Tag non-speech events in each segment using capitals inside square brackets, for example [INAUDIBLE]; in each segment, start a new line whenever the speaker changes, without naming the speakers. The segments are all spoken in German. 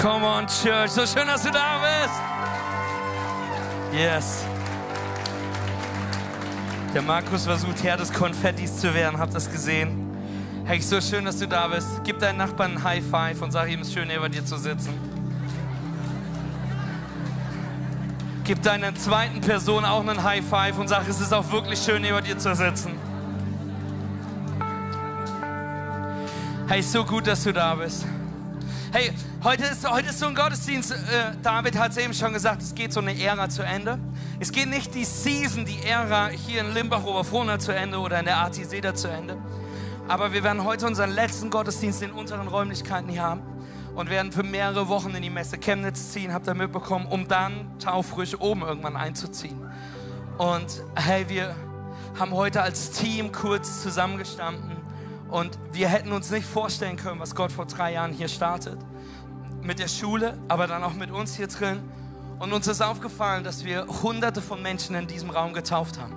Come on, Church. So schön, dass du da bist. Yes. Der Markus versucht, Herr des Konfettis zu werden. Habt ihr das gesehen? Hey, so schön, dass du da bist. Gib deinen Nachbarn ein High Five und sag ihm, es ist schön, neben dir zu sitzen. Gib deiner zweiten Person auch einen High Five und sag, es ist auch wirklich schön, neben dir zu sitzen. Hey, so gut, dass du da bist. Hey, heute ist, heute ist so ein Gottesdienst. Äh, David hat es eben schon gesagt, es geht so eine Ära zu Ende. Es geht nicht die Season, die Ära hier in Limbach Oberfrohna zu Ende oder in der AT zu Ende. Aber wir werden heute unseren letzten Gottesdienst in unteren Räumlichkeiten hier haben und werden für mehrere Wochen in die Messe Chemnitz ziehen, habt ihr mitbekommen, um dann taufrisch oben irgendwann einzuziehen. Und hey, wir haben heute als Team kurz zusammengestanden und wir hätten uns nicht vorstellen können, was Gott vor drei Jahren hier startet. Mit der Schule, aber dann auch mit uns hier drin. Und uns ist aufgefallen, dass wir hunderte von Menschen in diesem Raum getauft haben.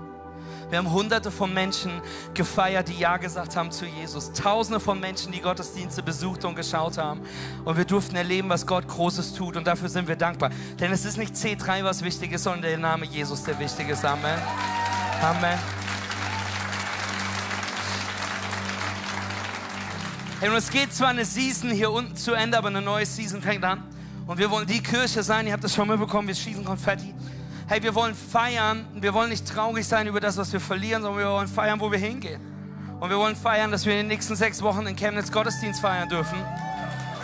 Wir haben hunderte von Menschen gefeiert, die Ja gesagt haben zu Jesus. Tausende von Menschen, die Gottesdienste besucht und geschaut haben. Und wir durften erleben, was Gott Großes tut. Und dafür sind wir dankbar. Denn es ist nicht C3, was wichtig ist, sondern der Name Jesus, der wichtig ist. Amen. Amen. Hey, und es geht zwar eine Season hier unten zu Ende, aber eine neue Season fängt an. Und wir wollen die Kirche sein, ihr habt das schon mitbekommen, wir schießen Konfetti. Hey, wir wollen feiern, wir wollen nicht traurig sein über das, was wir verlieren, sondern wir wollen feiern, wo wir hingehen. Und wir wollen feiern, dass wir in den nächsten sechs Wochen in Chemnitz Gottesdienst feiern dürfen.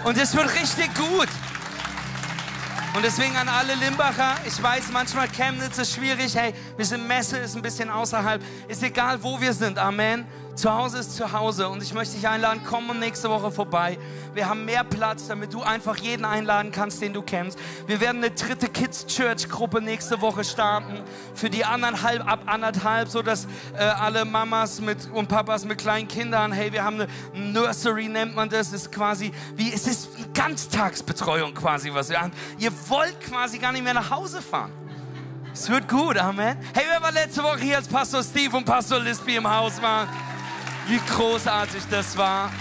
Und es wird richtig gut. Und deswegen an alle Limbacher, ich weiß, manchmal Chemnitz ist schwierig, hey, wir sind Messe, ist ein bisschen außerhalb, ist egal, wo wir sind, Amen. Zu Hause ist zu Hause und ich möchte dich einladen, komm nächste Woche vorbei. Wir haben mehr Platz, damit du einfach jeden einladen kannst, den du kennst. Wir werden eine dritte Kids Church Gruppe nächste Woche starten. Für die anderen halb ab anderthalb, so dass äh, alle Mamas mit und Papas mit kleinen Kindern, hey, wir haben eine Nursery nennt man das, ist quasi wie es ist wie Ganztagsbetreuung quasi, was wir haben. Ihr wollt quasi gar nicht mehr nach Hause fahren. Es wird gut, Amen. Hey, wer war letzte Woche hier als Pastor Steve und Pastor Lisby im Haus waren? Wie großartig das war.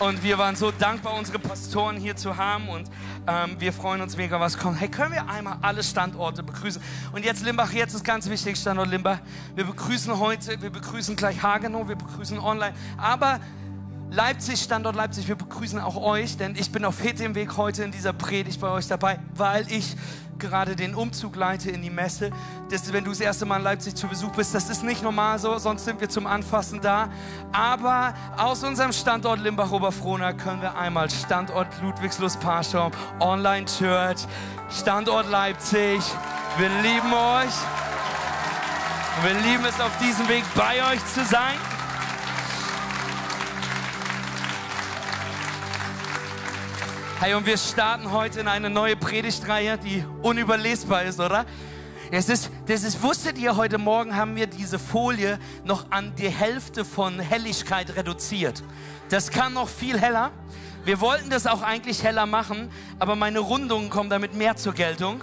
Und wir waren so dankbar, unsere Pastoren hier zu haben. Und ähm, wir freuen uns mega, was kommt. Hey, können wir einmal alle Standorte begrüßen? Und jetzt Limbach, jetzt ist ganz wichtig, Standort Limbach. Wir begrüßen heute, wir begrüßen gleich Hagenow, wir begrüßen online. Aber Leipzig, Standort Leipzig, wir begrüßen auch euch, denn ich bin auf dem Weg heute in dieser Predigt bei euch dabei, weil ich gerade den Umzug leite in die Messe. Das ist, wenn du das erste Mal in Leipzig zu Besuch bist, das ist nicht normal so, sonst sind wir zum Anfassen da. Aber aus unserem Standort Limbach-Oberfrohna können wir einmal Standort Ludwigslust-Parschaum, Online-Church, Standort Leipzig. Wir lieben euch. Wir lieben es, auf diesem Weg bei euch zu sein. Hey, und wir starten heute in eine neue Predigtreihe, die unüberlesbar ist, oder? Es ist, das ist, wusstet ihr, heute Morgen haben wir diese Folie noch an die Hälfte von Helligkeit reduziert. Das kann noch viel heller. Wir wollten das auch eigentlich heller machen, aber meine Rundungen kommen damit mehr zur Geltung.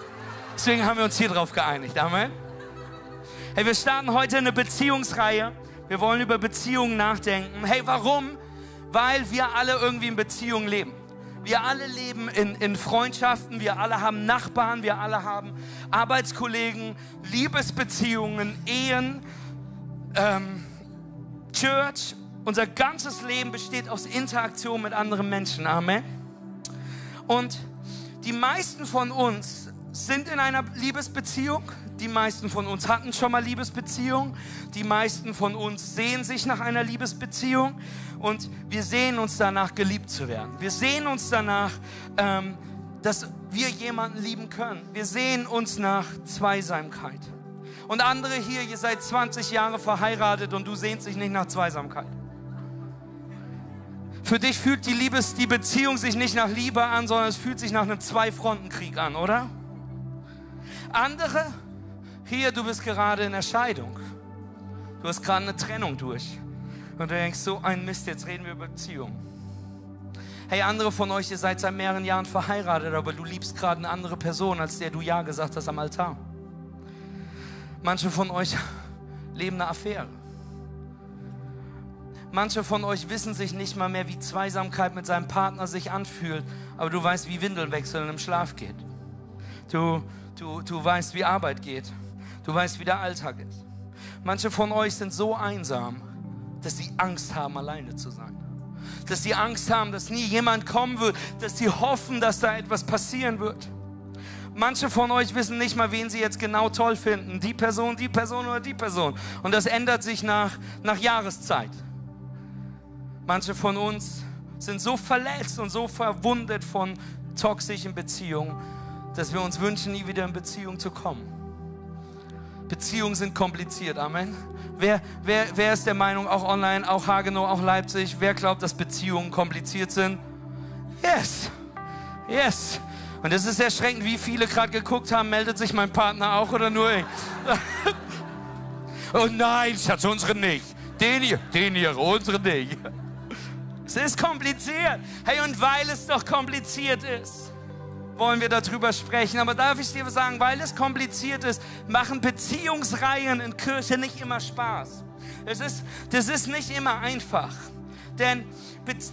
Deswegen haben wir uns hier drauf geeinigt. Amen. Hey, wir starten heute eine Beziehungsreihe. Wir wollen über Beziehungen nachdenken. Hey, warum? Weil wir alle irgendwie in Beziehungen leben. Wir alle leben in, in Freundschaften, wir alle haben Nachbarn, wir alle haben Arbeitskollegen, Liebesbeziehungen, Ehen, ähm, Church. Unser ganzes Leben besteht aus Interaktion mit anderen Menschen. Amen. Und die meisten von uns sind in einer Liebesbeziehung. Die meisten von uns hatten schon mal Liebesbeziehungen. Die meisten von uns sehen sich nach einer Liebesbeziehung und wir sehen uns danach, geliebt zu werden. Wir sehen uns danach, ähm, dass wir jemanden lieben können. Wir sehen uns nach Zweisamkeit. Und andere hier, ihr seid 20 Jahre verheiratet und du sehnst dich nicht nach Zweisamkeit. Für dich fühlt die, Liebes, die Beziehung sich nicht nach Liebe an, sondern es fühlt sich nach einem Zwei-Fronten-Krieg an, oder? Andere hier, du bist gerade in der Scheidung. Du hast gerade eine Trennung durch. Und du denkst, so ein Mist, jetzt reden wir über Beziehung. Hey, andere von euch, ihr seid seit mehreren Jahren verheiratet, aber du liebst gerade eine andere Person, als der du Ja gesagt hast am Altar. Manche von euch [LAUGHS] leben eine Affäre. Manche von euch wissen sich nicht mal mehr, wie Zweisamkeit mit seinem Partner sich anfühlt, aber du weißt, wie Windeln wechseln im Schlaf geht. Du, du, du weißt, wie Arbeit geht. Du weißt, wie der Alltag ist. Manche von euch sind so einsam, dass sie Angst haben, alleine zu sein. Dass sie Angst haben, dass nie jemand kommen wird. Dass sie hoffen, dass da etwas passieren wird. Manche von euch wissen nicht mal, wen sie jetzt genau toll finden. Die Person, die Person oder die Person. Und das ändert sich nach, nach Jahreszeit. Manche von uns sind so verletzt und so verwundet von toxischen Beziehungen, dass wir uns wünschen, nie wieder in Beziehung zu kommen. Beziehungen sind kompliziert, Amen. Wer, wer, wer ist der Meinung, auch online, auch Hagenow, auch Leipzig, wer glaubt, dass Beziehungen kompliziert sind? Yes, yes. Und es ist erschreckend, wie viele gerade geguckt haben, meldet sich mein Partner auch oder nur ich? [LAUGHS] oh nein, Schatz, unsere nicht. Den hier, den hier, unsere nicht. [LAUGHS] Es ist kompliziert. Hey, und weil es doch kompliziert ist, wollen wir darüber sprechen. Aber darf ich dir sagen, weil es kompliziert ist, machen Beziehungsreihen in Kirche nicht immer Spaß. Das ist, das ist nicht immer einfach. Denn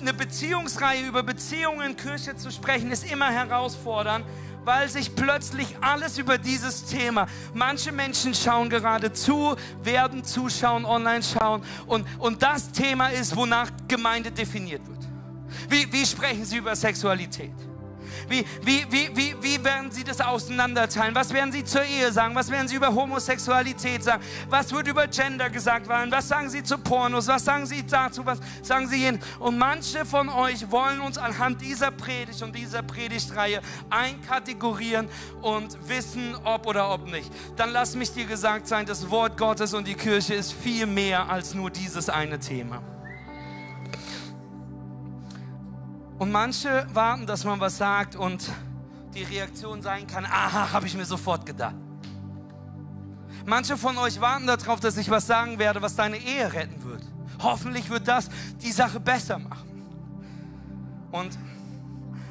eine Beziehungsreihe über Beziehungen in Kirche zu sprechen, ist immer herausfordernd, weil sich plötzlich alles über dieses Thema, manche Menschen schauen gerade zu, werden zuschauen, online schauen und, und das Thema ist, wonach Gemeinde definiert wird. Wie, wie sprechen sie über Sexualität? Wie, wie, wie, wie, wie werden Sie das auseinanderteilen? Was werden Sie zur Ehe sagen? Was werden Sie über Homosexualität sagen? Was wird über Gender gesagt werden? Was sagen Sie zu Pornos? Was sagen Sie dazu? Was sagen Sie hin? Und manche von euch wollen uns anhand dieser Predigt und dieser Predigtreihe einkategorieren und wissen, ob oder ob nicht. Dann lass mich dir gesagt sein, das Wort Gottes und die Kirche ist viel mehr als nur dieses eine Thema. Und manche warten, dass man was sagt und die Reaktion sein kann, aha, habe ich mir sofort gedacht. Manche von euch warten darauf, dass ich was sagen werde, was deine Ehe retten wird. Hoffentlich wird das die Sache besser machen. Und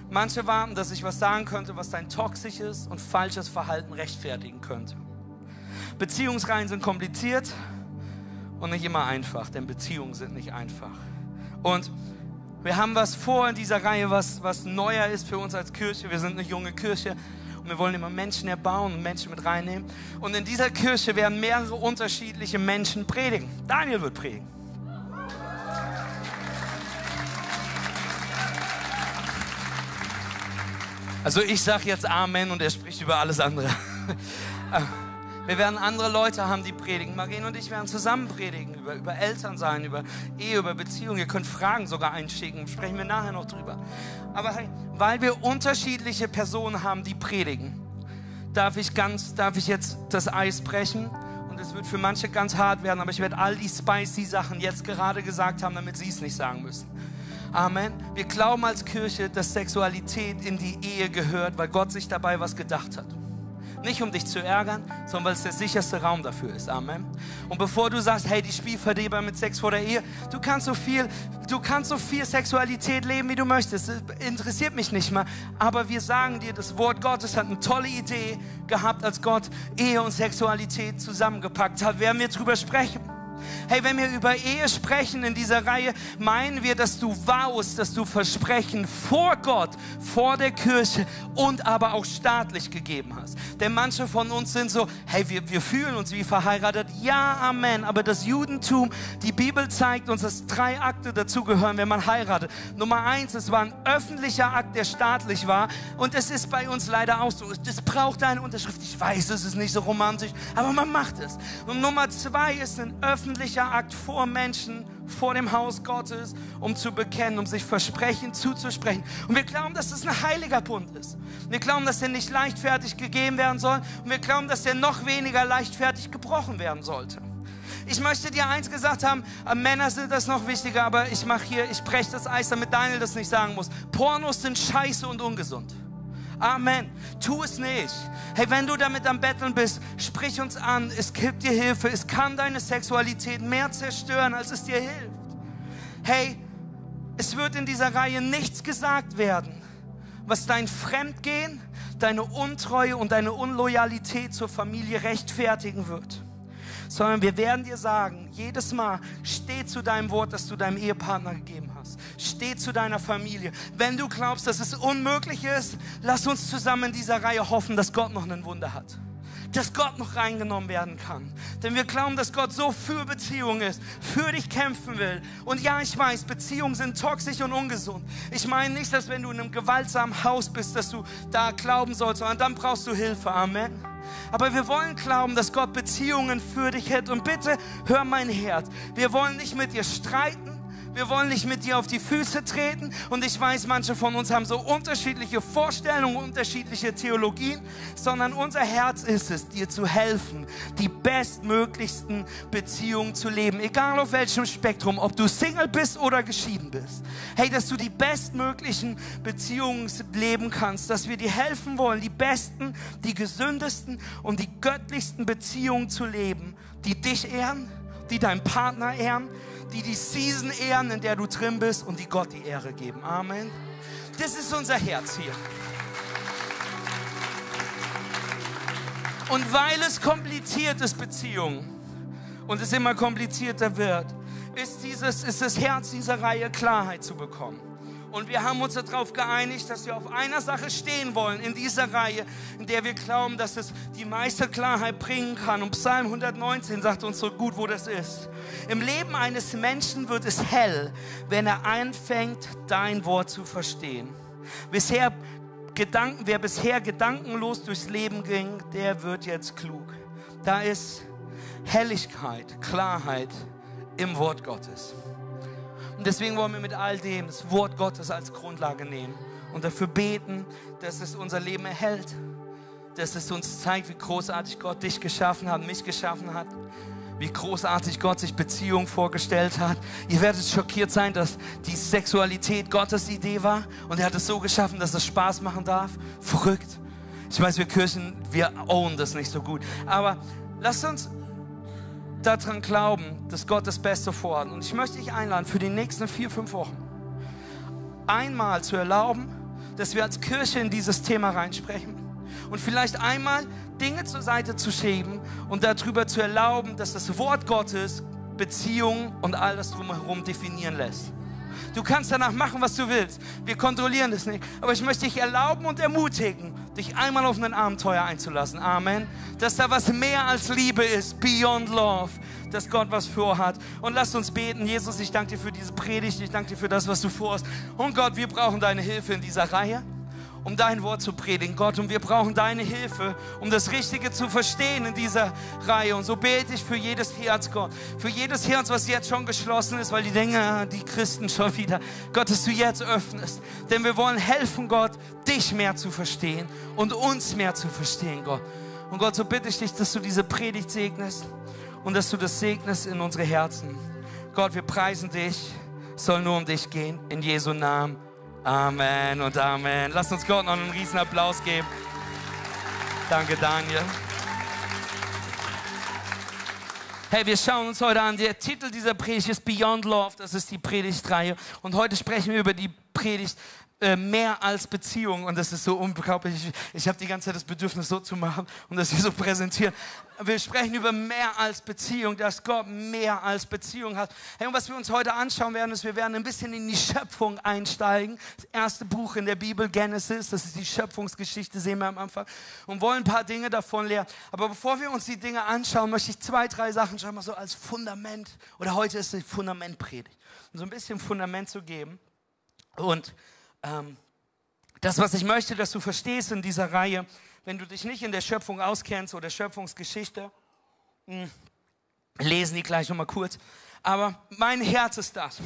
manche warten, dass ich was sagen könnte, was dein toxisches und falsches Verhalten rechtfertigen könnte. Beziehungsreihen sind kompliziert und nicht immer einfach, denn Beziehungen sind nicht einfach. Und wir haben was vor in dieser Reihe, was, was neuer ist für uns als Kirche. Wir sind eine junge Kirche und wir wollen immer Menschen erbauen und Menschen mit reinnehmen. Und in dieser Kirche werden mehrere unterschiedliche Menschen predigen. Daniel wird predigen. Also ich sage jetzt Amen und er spricht über alles andere. [LAUGHS] Wir werden andere Leute haben, die predigen. Marien und ich werden zusammen predigen über, über Eltern sein, über Ehe, über Beziehungen. Ihr könnt Fragen sogar einschicken, sprechen wir nachher noch drüber. Aber hey, weil wir unterschiedliche Personen haben, die predigen, darf ich, ganz, darf ich jetzt das Eis brechen. Und es wird für manche ganz hart werden, aber ich werde all die spicy Sachen jetzt gerade gesagt haben, damit sie es nicht sagen müssen. Amen. Wir glauben als Kirche, dass Sexualität in die Ehe gehört, weil Gott sich dabei was gedacht hat. Nicht um dich zu ärgern, sondern weil es der sicherste Raum dafür ist. Amen. Und bevor du sagst, hey, die Spielverderber mit Sex vor der Ehe, du kannst so viel, du kannst so viel Sexualität leben, wie du möchtest. Das interessiert mich nicht mal. Aber wir sagen dir, das Wort Gottes hat eine tolle Idee gehabt, als Gott Ehe und Sexualität zusammengepackt hat. Werden wir drüber sprechen? Hey, wenn wir über Ehe sprechen in dieser Reihe, meinen wir, dass du waust, dass du Versprechen vor Gott, vor der Kirche und aber auch staatlich gegeben hast. Denn manche von uns sind so, hey, wir, wir fühlen uns wie verheiratet. Ja, Amen. Aber das Judentum, die Bibel zeigt uns, dass drei Akte dazugehören, wenn man heiratet. Nummer eins, es war ein öffentlicher Akt, der staatlich war. Und es ist bei uns leider auch so. Das braucht eine Unterschrift. Ich weiß, es ist nicht so romantisch, aber man macht es. Und Nummer zwei ist ein öffentlicher öffentlicher Akt vor Menschen, vor dem Haus Gottes, um zu bekennen, um sich Versprechen zuzusprechen. Und wir glauben, dass das ein heiliger Bund ist. Wir glauben, dass der nicht leichtfertig gegeben werden soll. Und wir glauben, dass der noch weniger leichtfertig gebrochen werden sollte. Ich möchte dir eins gesagt haben, äh, Männer sind das noch wichtiger, aber ich mache hier, ich breche das Eis, damit Daniel das nicht sagen muss. Pornos sind scheiße und ungesund. Amen. Tu es nicht. Hey, wenn du damit am Betteln bist, sprich uns an. Es gibt dir Hilfe. Es kann deine Sexualität mehr zerstören, als es dir hilft. Hey, es wird in dieser Reihe nichts gesagt werden, was dein Fremdgehen, deine Untreue und deine Unloyalität zur Familie rechtfertigen wird. sondern wir werden dir sagen, jedes Mal, steh zu deinem Wort, das du deinem Ehepartner gegeben hast. Steh zu deiner Familie. Wenn du glaubst, dass es unmöglich ist, lass uns zusammen in dieser Reihe hoffen, dass Gott noch ein Wunder hat dass Gott noch reingenommen werden kann. Denn wir glauben, dass Gott so für Beziehungen ist, für dich kämpfen will. Und ja, ich weiß, Beziehungen sind toxisch und ungesund. Ich meine nicht, dass wenn du in einem gewaltsamen Haus bist, dass du da glauben sollst, sondern dann brauchst du Hilfe. Amen. Aber wir wollen glauben, dass Gott Beziehungen für dich hält. Und bitte hör mein Herz. Wir wollen nicht mit dir streiten. Wir wollen nicht mit dir auf die Füße treten. Und ich weiß, manche von uns haben so unterschiedliche Vorstellungen, unterschiedliche Theologien, sondern unser Herz ist es, dir zu helfen, die bestmöglichsten Beziehungen zu leben. Egal auf welchem Spektrum, ob du Single bist oder geschieden bist. Hey, dass du die bestmöglichen Beziehungen leben kannst, dass wir dir helfen wollen, die besten, die gesündesten und die göttlichsten Beziehungen zu leben, die dich ehren, die deinen Partner ehren, die die Season ehren, in der du drin bist und die Gott die Ehre geben. Amen. Das ist unser Herz hier. Und weil es kompliziert ist, Beziehungen, und es immer komplizierter wird, ist, dieses, ist das Herz dieser Reihe Klarheit zu bekommen. Und wir haben uns darauf geeinigt, dass wir auf einer Sache stehen wollen in dieser Reihe, in der wir glauben, dass es die meiste Klarheit bringen kann. Und Psalm 119 sagt uns so gut, wo das ist. Im Leben eines Menschen wird es hell, wenn er anfängt, dein Wort zu verstehen. Bisher Gedanken, wer bisher gedankenlos durchs Leben ging, der wird jetzt klug. Da ist Helligkeit, Klarheit im Wort Gottes. Und deswegen wollen wir mit all dem das Wort Gottes als Grundlage nehmen und dafür beten, dass es unser Leben erhält, dass es uns zeigt, wie großartig Gott dich geschaffen hat, mich geschaffen hat, wie großartig Gott sich Beziehung vorgestellt hat. Ihr werdet schockiert sein, dass die Sexualität Gottes Idee war und er hat es so geschaffen, dass es Spaß machen darf. Verrückt. Ich weiß, wir Kirchen, wir own das nicht so gut. Aber lasst uns daran glauben, dass Gott das Beste vorhat. Und ich möchte dich einladen, für die nächsten vier, fünf Wochen einmal zu erlauben, dass wir als Kirche in dieses Thema reinsprechen. Und vielleicht einmal Dinge zur Seite zu schieben und darüber zu erlauben, dass das Wort Gottes Beziehung und all das drumherum definieren lässt. Du kannst danach machen, was du willst. Wir kontrollieren das nicht. Aber ich möchte dich erlauben und ermutigen, dich einmal auf ein Abenteuer einzulassen. Amen. Dass da was mehr als Liebe ist, beyond love, dass Gott was vorhat. Und lasst uns beten. Jesus, ich danke dir für diese Predigt. Ich danke dir für das, was du vorhast. Und Gott, wir brauchen deine Hilfe in dieser Reihe um dein Wort zu predigen, Gott. Und wir brauchen deine Hilfe, um das Richtige zu verstehen in dieser Reihe. Und so bete ich für jedes Herz, Gott. Für jedes Herz, was jetzt schon geschlossen ist, weil die denken, die Christen schon wieder. Gott, dass du jetzt öffnest. Denn wir wollen helfen, Gott, dich mehr zu verstehen und uns mehr zu verstehen, Gott. Und Gott, so bitte ich dich, dass du diese Predigt segnest und dass du das segnest in unsere Herzen. Gott, wir preisen dich. Es soll nur um dich gehen. In Jesu Namen. Amen und Amen. Lasst uns Gott noch einen riesen Applaus geben. Danke, Daniel. Hey, wir schauen uns heute an. Der Titel dieser Predigt ist Beyond Love. Das ist die Predigtreihe. Und heute sprechen wir über die Predigt äh, mehr als Beziehung und das ist so unglaublich. Ich, ich habe die ganze Zeit das Bedürfnis, so zu machen und das hier so präsentieren. Wir sprechen über mehr als Beziehung, dass Gott mehr als Beziehung hat. Hey, und was wir uns heute anschauen werden, ist, wir werden ein bisschen in die Schöpfung einsteigen. Das erste Buch in der Bibel, Genesis, das ist die Schöpfungsgeschichte, sehen wir am Anfang und wollen ein paar Dinge davon lernen. Aber bevor wir uns die Dinge anschauen, möchte ich zwei, drei Sachen schon mal so als Fundament oder heute ist die Fundamentpredigt, um so ein bisschen Fundament zu geben. Und ähm, das, was ich möchte, dass du verstehst in dieser Reihe, wenn du dich nicht in der Schöpfung auskennst oder Schöpfungsgeschichte, hm, lesen die gleich nochmal kurz. Aber mein Herz ist das.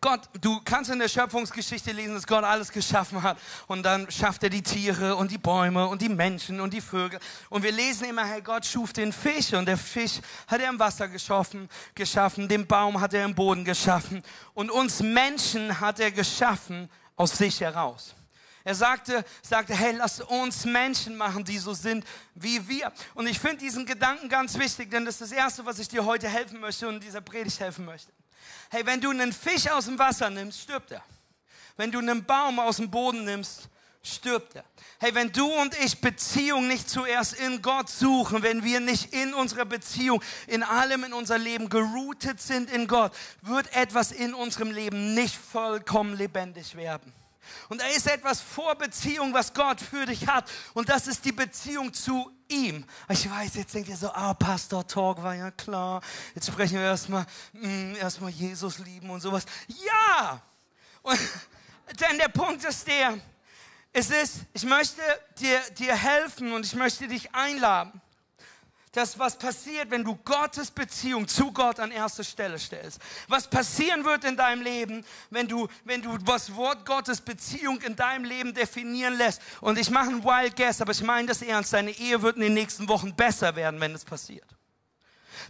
Gott, du kannst in der Schöpfungsgeschichte lesen, dass Gott alles geschaffen hat. Und dann schafft er die Tiere und die Bäume und die Menschen und die Vögel. Und wir lesen immer, hey, Gott schuf den Fisch und der Fisch hat er im Wasser geschaffen, geschaffen. Den Baum hat er im Boden geschaffen. Und uns Menschen hat er geschaffen aus sich heraus. Er sagte, sagte, hey, lass uns Menschen machen, die so sind wie wir. Und ich finde diesen Gedanken ganz wichtig, denn das ist das Erste, was ich dir heute helfen möchte und dieser Predigt helfen möchte. Hey, wenn du einen Fisch aus dem Wasser nimmst, stirbt er. Wenn du einen Baum aus dem Boden nimmst, stirbt er. Hey, wenn du und ich Beziehung nicht zuerst in Gott suchen, wenn wir nicht in unserer Beziehung, in allem in unser Leben geroutet sind in Gott, wird etwas in unserem Leben nicht vollkommen lebendig werden. Und da ist etwas vor Beziehung, was Gott für dich hat. Und das ist die Beziehung zu ihm. Ich weiß, jetzt denkt ihr so, ah, Pastor Talk war ja klar. Jetzt sprechen wir erstmal, mm, erstmal Jesus lieben und sowas. Ja! Und, [LAUGHS] denn der Punkt ist der, es ist, ich möchte dir, dir helfen und ich möchte dich einladen das, was passiert, wenn du Gottes Beziehung zu Gott an erste Stelle stellst. Was passieren wird in deinem Leben, wenn du, wenn du das Wort Gottes Beziehung in deinem Leben definieren lässt. Und ich mache einen Wild Guess, aber ich meine das ernst. Deine Ehe wird in den nächsten Wochen besser werden, wenn es passiert.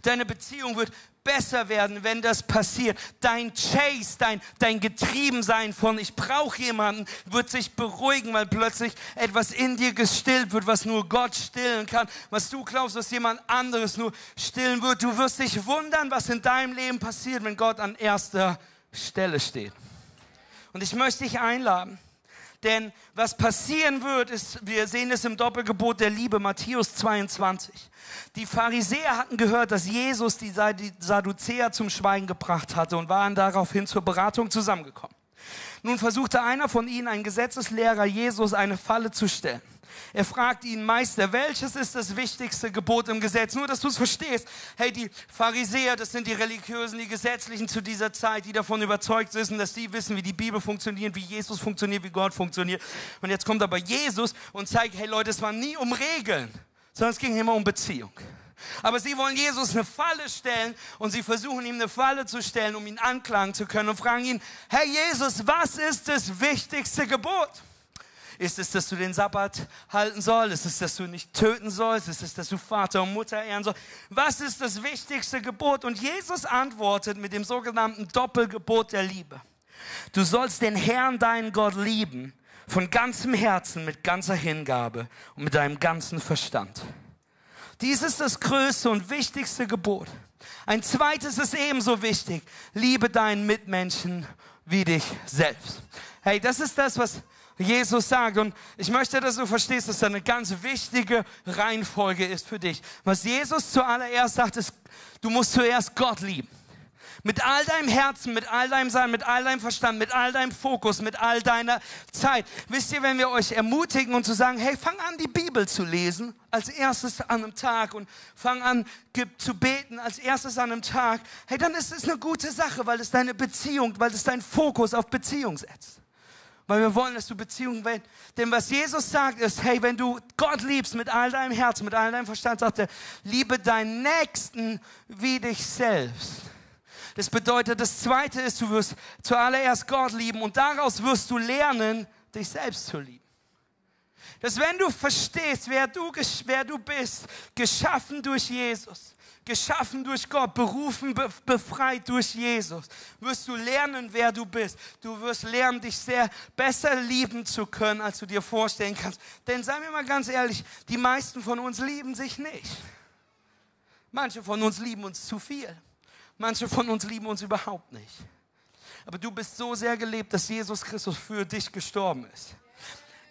Deine Beziehung wird besser werden, wenn das passiert. Dein Chase, dein, dein Getriebensein von ich brauche jemanden, wird sich beruhigen, weil plötzlich etwas in dir gestillt wird, was nur Gott stillen kann, was du glaubst, was jemand anderes nur stillen wird. Du wirst dich wundern, was in deinem Leben passiert, wenn Gott an erster Stelle steht. Und ich möchte dich einladen. Denn was passieren wird, ist, wir sehen es im Doppelgebot der Liebe, Matthäus 22. Die Pharisäer hatten gehört, dass Jesus die Sadduzäer zum Schweigen gebracht hatte und waren daraufhin zur Beratung zusammengekommen. Nun versuchte einer von ihnen, ein Gesetzeslehrer Jesus, eine Falle zu stellen. Er fragt ihn, Meister, welches ist das wichtigste Gebot im Gesetz? Nur, dass du es verstehst. Hey, die Pharisäer, das sind die Religiösen, die Gesetzlichen zu dieser Zeit, die davon überzeugt sind, dass sie wissen, wie die Bibel funktioniert, wie Jesus funktioniert, wie Gott funktioniert. Und jetzt kommt aber Jesus und zeigt, hey Leute, es war nie um Regeln, sondern es ging immer um Beziehung. Aber sie wollen Jesus eine Falle stellen und sie versuchen ihm eine Falle zu stellen, um ihn anklagen zu können und fragen ihn, Herr Jesus, was ist das wichtigste Gebot? Ist es, dass du den Sabbat halten sollst? Ist es, dass du nicht töten sollst? Ist es, dass du Vater und Mutter ehren sollst? Was ist das wichtigste Gebot? Und Jesus antwortet mit dem sogenannten Doppelgebot der Liebe. Du sollst den Herrn, deinen Gott, lieben, von ganzem Herzen, mit ganzer Hingabe und mit deinem ganzen Verstand. Dies ist das größte und wichtigste Gebot. Ein zweites ist ebenso wichtig. Liebe deinen Mitmenschen wie dich selbst. Hey, das ist das, was Jesus sagt. Und ich möchte, dass du verstehst, dass das eine ganz wichtige Reihenfolge ist für dich. Was Jesus zuallererst sagt, ist, du musst zuerst Gott lieben. Mit all deinem Herzen, mit all deinem Sein, mit all deinem Verstand, mit all deinem Fokus, mit all deiner Zeit. Wisst ihr, wenn wir euch ermutigen und zu sagen, hey, fang an, die Bibel zu lesen, als erstes an einem Tag und fang an zu beten als erstes an einem Tag, hey, dann ist es eine gute Sache, weil es deine Beziehung, weil es deinen Fokus auf Beziehung setzt. Weil wir wollen, dass du Beziehungen willst. Denn was Jesus sagt ist, hey, wenn du Gott liebst mit all deinem Herzen, mit all deinem Verstand, sagt er, liebe deinen Nächsten wie dich selbst. Das bedeutet, das Zweite ist, du wirst zuallererst Gott lieben und daraus wirst du lernen, dich selbst zu lieben. Dass wenn du verstehst, wer du, wer du bist, geschaffen durch Jesus, geschaffen durch Gott, berufen, befreit durch Jesus, wirst du lernen, wer du bist. Du wirst lernen, dich sehr besser lieben zu können, als du dir vorstellen kannst. Denn seien wir mal ganz ehrlich, die meisten von uns lieben sich nicht. Manche von uns lieben uns zu viel. Manche von uns lieben uns überhaupt nicht. Aber du bist so sehr gelebt, dass Jesus Christus für dich gestorben ist.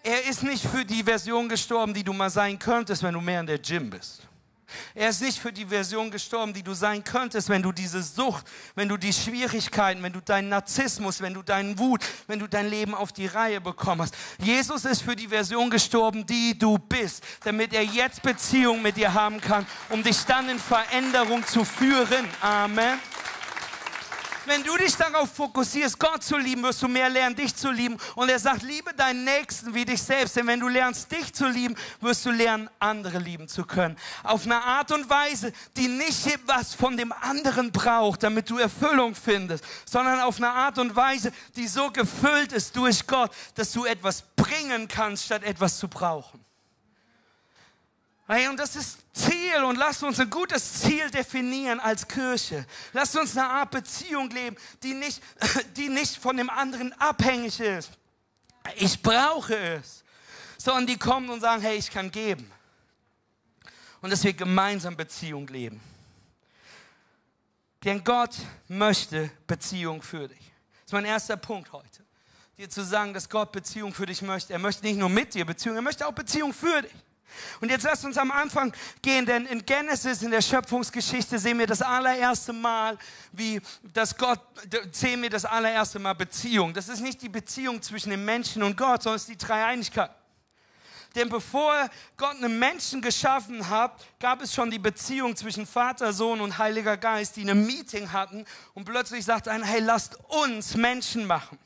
Er ist nicht für die Version gestorben, die du mal sein könntest, wenn du mehr in der Gym bist. Er ist nicht für die Version gestorben, die du sein könntest, wenn du diese Sucht, wenn du die Schwierigkeiten, wenn du deinen Narzissmus, wenn du deinen Wut, wenn du dein Leben auf die Reihe bekommen hast. Jesus ist für die Version gestorben, die du bist, damit er jetzt Beziehung mit dir haben kann, um dich dann in Veränderung zu führen. Amen. Wenn du dich darauf fokussierst, Gott zu lieben, wirst du mehr lernen, dich zu lieben. Und er sagt, liebe deinen Nächsten wie dich selbst. Denn wenn du lernst, dich zu lieben, wirst du lernen, andere lieben zu können. Auf eine Art und Weise, die nicht was von dem anderen braucht, damit du Erfüllung findest, sondern auf eine Art und Weise, die so gefüllt ist durch Gott, dass du etwas bringen kannst, statt etwas zu brauchen. Hey, und das ist Ziel und lasst uns ein gutes Ziel definieren als Kirche. Lasst uns eine Art Beziehung leben, die nicht, [LAUGHS] die nicht von dem anderen abhängig ist. Ich brauche es. Sondern die kommen und sagen, hey, ich kann geben. Und dass wir gemeinsam Beziehung leben. Denn Gott möchte Beziehung für dich. Das ist mein erster Punkt heute. dir zu sagen, dass Gott Beziehung für dich möchte. Er möchte nicht nur mit dir Beziehung, er möchte auch Beziehung für dich. Und jetzt lasst uns am Anfang gehen, denn in Genesis, in der Schöpfungsgeschichte, sehen wir das allererste Mal, wie das Gott, sehen wir das allererste Mal Beziehung. Das ist nicht die Beziehung zwischen dem Menschen und Gott, sondern es ist die Dreieinigkeit. Denn bevor Gott einen Menschen geschaffen hat, gab es schon die Beziehung zwischen Vater, Sohn und Heiliger Geist, die ein Meeting hatten und plötzlich sagt einer, hey, lasst uns Menschen machen.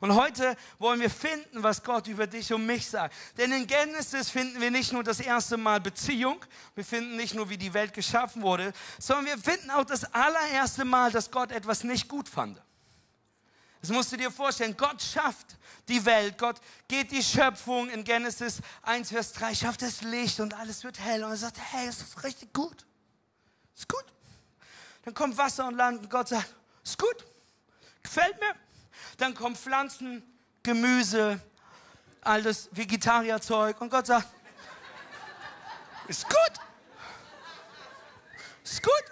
Und heute wollen wir finden, was Gott über dich und mich sagt. Denn in Genesis finden wir nicht nur das erste Mal Beziehung, wir finden nicht nur, wie die Welt geschaffen wurde, sondern wir finden auch das allererste Mal, dass Gott etwas nicht gut fand. Das musst du dir vorstellen. Gott schafft die Welt. Gott geht die Schöpfung in Genesis 1, Vers 3, schafft das Licht und alles wird hell. Und er sagt, hey, es ist richtig gut. Ist gut. Dann kommt Wasser und Land und Gott sagt, ist gut. Gefällt mir dann kommen Pflanzen, Gemüse, all das Vegetarierzeug und Gott sagt, ist gut. Ist gut.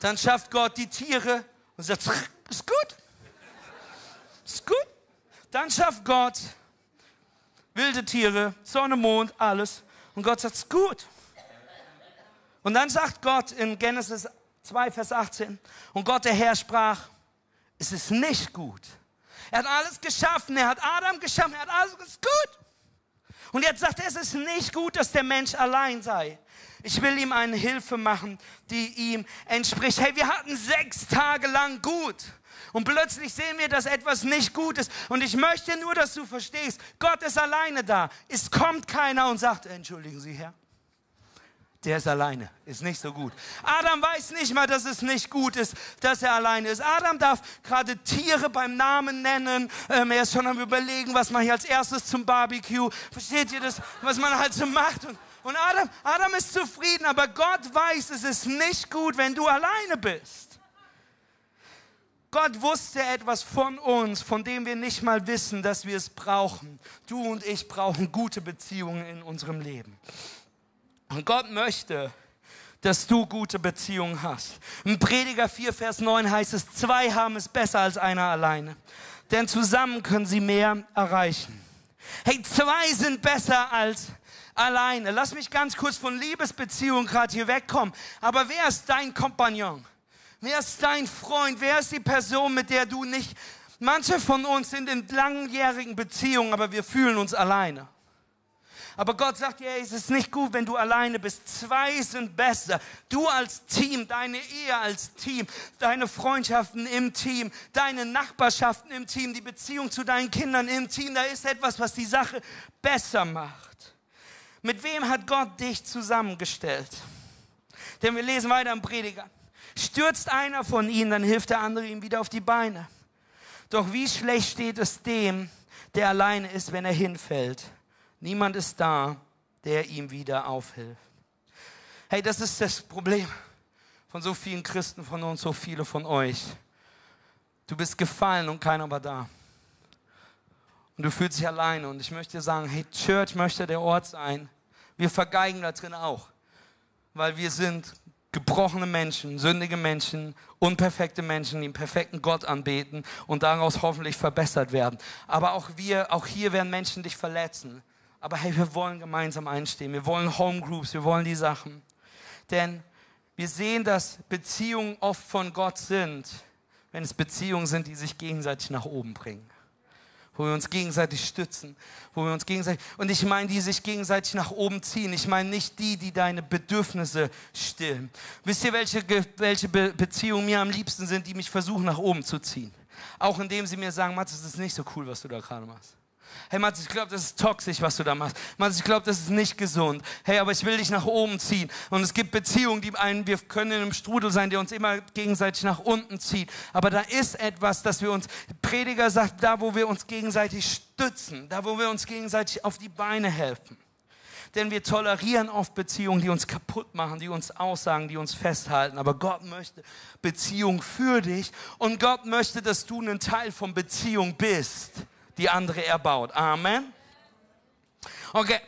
Dann schafft Gott die Tiere und sagt, ist gut. Ist gut. Dann schafft Gott wilde Tiere, Sonne, Mond, alles. Und Gott sagt, ist gut. Und dann sagt Gott in Genesis 2, Vers 18, und Gott der Herr sprach, es ist nicht gut, er hat alles geschaffen. Er hat Adam geschaffen. Er hat alles gut. Und jetzt sagt er, es ist nicht gut, dass der Mensch allein sei. Ich will ihm eine Hilfe machen, die ihm entspricht. Hey, wir hatten sechs Tage lang gut. Und plötzlich sehen wir, dass etwas nicht gut ist. Und ich möchte nur, dass du verstehst, Gott ist alleine da. Es kommt keiner und sagt, entschuldigen Sie, Herr, der ist alleine, ist nicht so gut. Adam weiß nicht mal, dass es nicht gut ist, dass er alleine ist. Adam darf gerade Tiere beim Namen nennen. Ähm, er ist schon am Überlegen, was mache ich als erstes zum Barbecue. Versteht ihr das, was man halt so macht? Und, und Adam, Adam ist zufrieden, aber Gott weiß, es ist nicht gut, wenn du alleine bist. Gott wusste etwas von uns, von dem wir nicht mal wissen, dass wir es brauchen. Du und ich brauchen gute Beziehungen in unserem Leben. Und Gott möchte, dass du gute Beziehungen hast. Im Prediger 4, Vers 9 heißt es, zwei haben es besser als einer alleine. Denn zusammen können sie mehr erreichen. Hey, zwei sind besser als alleine. Lass mich ganz kurz von Liebesbeziehungen gerade hier wegkommen. Aber wer ist dein Kompagnon? Wer ist dein Freund? Wer ist die Person, mit der du nicht... Manche von uns sind in langjährigen Beziehungen, aber wir fühlen uns alleine. Aber Gott sagt, ja, es ist nicht gut, wenn du alleine bist. Zwei sind besser. Du als Team, deine Ehe als Team, deine Freundschaften im Team, deine Nachbarschaften im Team, die Beziehung zu deinen Kindern im Team. Da ist etwas, was die Sache besser macht. Mit wem hat Gott dich zusammengestellt? Denn wir lesen weiter im Prediger. Stürzt einer von ihnen, dann hilft der andere ihm wieder auf die Beine. Doch wie schlecht steht es dem, der alleine ist, wenn er hinfällt. Niemand ist da, der ihm wieder aufhilft. Hey, das ist das Problem von so vielen Christen von uns, so viele von euch. Du bist gefallen und keiner war da. Und du fühlst dich alleine. Und ich möchte dir sagen, hey, Church möchte der Ort sein. Wir vergeigen da drin auch. Weil wir sind gebrochene Menschen, sündige Menschen, unperfekte Menschen, die einen perfekten Gott anbeten und daraus hoffentlich verbessert werden. Aber auch wir, auch hier werden Menschen dich verletzen. Aber hey, wir wollen gemeinsam einstehen. Wir wollen Homegroups, wir wollen die Sachen. Denn wir sehen, dass Beziehungen oft von Gott sind, wenn es Beziehungen sind, die sich gegenseitig nach oben bringen. Wo wir uns gegenseitig stützen, wo wir uns gegenseitig, und ich meine, die sich gegenseitig nach oben ziehen. Ich meine nicht die, die deine Bedürfnisse stillen. Wisst ihr, welche, welche Be Beziehungen mir am liebsten sind, die mich versuchen nach oben zu ziehen? Auch indem sie mir sagen, Mats, es ist nicht so cool, was du da gerade machst. Hey Mats, ich glaube, das ist toxisch, was du da machst. Mats, ich glaube, das ist nicht gesund. Hey, aber ich will dich nach oben ziehen. Und es gibt Beziehungen, die einen, wir können in einem Strudel sein, der uns immer gegenseitig nach unten zieht. Aber da ist etwas, dass wir uns, Prediger sagt, da wo wir uns gegenseitig stützen, da wo wir uns gegenseitig auf die Beine helfen. Denn wir tolerieren oft Beziehungen, die uns kaputt machen, die uns aussagen, die uns festhalten. Aber Gott möchte Beziehung für dich und Gott möchte, dass du ein Teil von Beziehung bist die andere erbaut. Amen. Okay.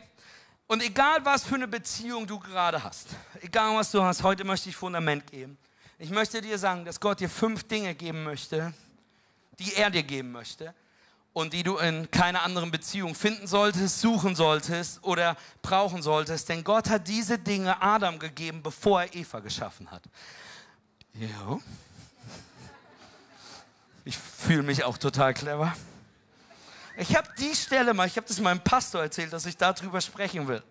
Und egal was für eine Beziehung du gerade hast, egal was du hast, heute möchte ich Fundament geben. Ich möchte dir sagen, dass Gott dir fünf Dinge geben möchte, die er dir geben möchte, und die du in keiner anderen Beziehung finden solltest, suchen solltest oder brauchen solltest. Denn Gott hat diese Dinge Adam gegeben, bevor er Eva geschaffen hat. Ja. Ich fühle mich auch total clever. Ich habe die Stelle mal, ich habe das meinem Pastor erzählt, dass ich darüber sprechen will.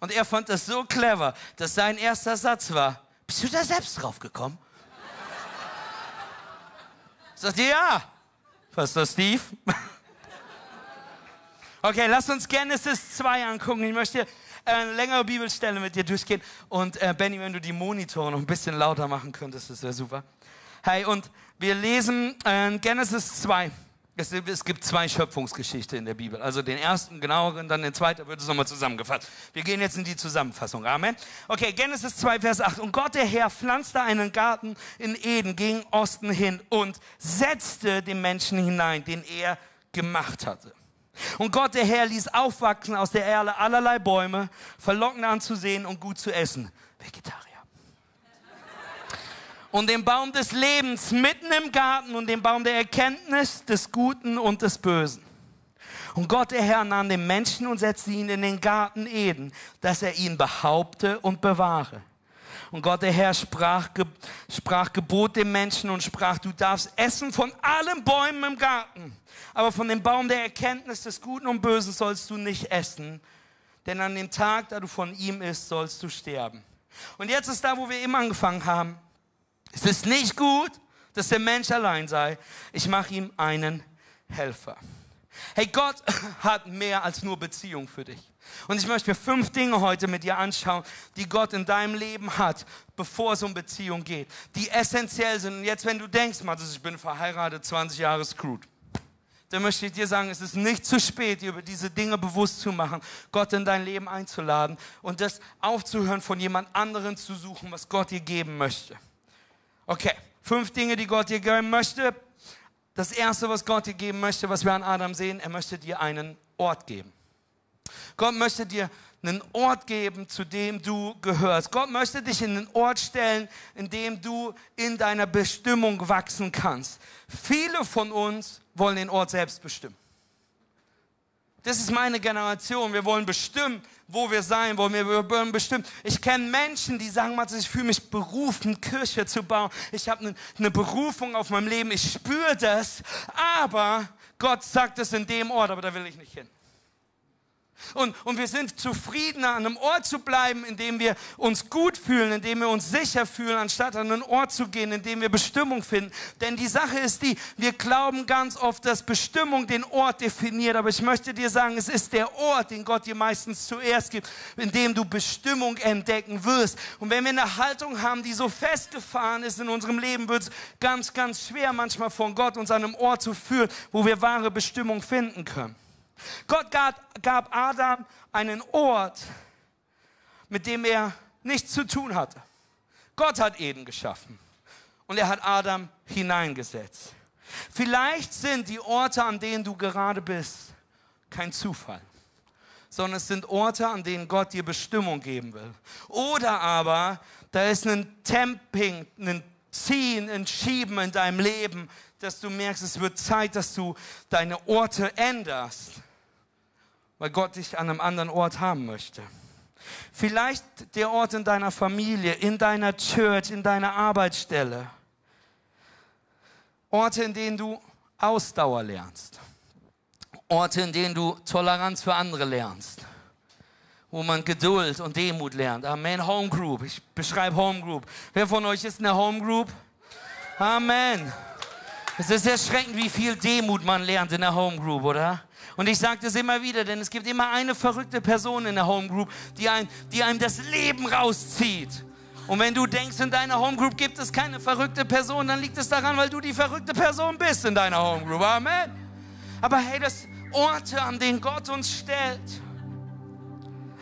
Und er fand das so clever, dass sein erster Satz war, bist du da selbst drauf gekommen? Sagt ihr ja, Pastor Steve. [LAUGHS] Okay, lass uns Genesis 2 angucken. Ich möchte eine längere Bibelstelle mit dir durchgehen. Und äh, Benny, wenn du die Monitore noch ein bisschen lauter machen könntest, das wäre super. Hey, und wir lesen äh, Genesis 2. Es, es, gibt zwei Schöpfungsgeschichten in der Bibel. Also den ersten genaueren, dann den zweiten, wird es nochmal zusammengefasst. Wir gehen jetzt in die Zusammenfassung. Amen. Okay, Genesis 2, Vers 8. Und Gott, der Herr, pflanzte einen Garten in Eden gegen Osten hin und setzte den Menschen hinein, den er gemacht hatte. Und Gott, der Herr, ließ aufwachsen aus der Erde allerlei Bäume, verlockend anzusehen und gut zu essen. Vegetarier. Und den Baum des Lebens mitten im Garten und den Baum der Erkenntnis des Guten und des Bösen. Und Gott, der Herr, nahm den Menschen und setzte ihn in den Garten Eden, dass er ihn behaupte und bewahre. Und Gott, der Herr, sprach, sprach, gebot dem Menschen und sprach, du darfst essen von allen Bäumen im Garten, aber von dem Baum der Erkenntnis des Guten und Bösen sollst du nicht essen, denn an dem Tag, da du von ihm isst, sollst du sterben. Und jetzt ist da, wo wir eben angefangen haben. Es ist nicht gut, dass der Mensch allein sei. Ich mache ihm einen Helfer. Hey, Gott [LAUGHS] hat mehr als nur Beziehung für dich. Und ich möchte mir fünf Dinge heute mit dir anschauen, die Gott in deinem Leben hat, bevor es um Beziehung geht, die essentiell sind. Und jetzt, wenn du denkst, Matthias, ich bin verheiratet, 20 Jahre screwed, dann möchte ich dir sagen, es ist nicht zu spät, dir über diese Dinge bewusst zu machen, Gott in dein Leben einzuladen und das aufzuhören, von jemand anderen zu suchen, was Gott dir geben möchte. Okay, fünf Dinge, die Gott dir geben möchte. Das erste, was Gott dir geben möchte, was wir an Adam sehen, er möchte dir einen Ort geben. Gott möchte dir einen Ort geben, zu dem du gehörst. Gott möchte dich in einen Ort stellen, in dem du in deiner Bestimmung wachsen kannst. Viele von uns wollen den Ort selbst bestimmen. Das ist meine Generation. Wir wollen bestimmen, wo wir sein wollen. Wir wollen bestimmen. Ich kenne Menschen, die sagen, ich fühle mich berufen, Kirche zu bauen. Ich habe eine, eine Berufung auf meinem Leben. Ich spüre das. Aber Gott sagt es in dem Ort, aber da will ich nicht hin. Und, und wir sind zufriedener, an einem Ort zu bleiben, in dem wir uns gut fühlen, in dem wir uns sicher fühlen, anstatt an einen Ort zu gehen, in dem wir Bestimmung finden. Denn die Sache ist die, wir glauben ganz oft, dass Bestimmung den Ort definiert. Aber ich möchte dir sagen, es ist der Ort, den Gott dir meistens zuerst gibt, in dem du Bestimmung entdecken wirst. Und wenn wir eine Haltung haben, die so festgefahren ist in unserem Leben, wird es ganz, ganz schwer manchmal von Gott uns an einem Ort zu führen, wo wir wahre Bestimmung finden können. Gott gab, Adam einen Ort, mit dem er nichts zu tun hatte. Gott hat Eden geschaffen und er hat Adam hineingesetzt. Vielleicht sind die Orte, an denen du gerade bist, kein Zufall, sondern es sind Orte, an denen Gott dir Bestimmung geben will. Oder aber da ist ein Temping, ein Ziehen, ein Schieben in deinem Leben, dass du merkst, es wird Zeit, dass du deine Orte änderst weil Gott dich an einem anderen Ort haben möchte. Vielleicht der Ort in deiner Familie, in deiner Church, in deiner Arbeitsstelle. Orte, in denen du Ausdauer lernst. Orte, in denen du Toleranz für andere lernst. Wo man Geduld und Demut lernt. Amen. Home Group. Ich beschreibe Home Group. Wer von euch ist in der Home Group? Amen. Es ist erschreckend, wie viel Demut man lernt in der Home Group, oder? Und ich sage das immer wieder, denn es gibt immer eine verrückte Person in der Home Group, die, ein, die einem das Leben rauszieht. Und wenn du denkst, in deiner Home Group gibt es keine verrückte Person, dann liegt es daran, weil du die verrückte Person bist in deiner Home Group. Amen. Aber hey, das Orte, an denen Gott uns stellt.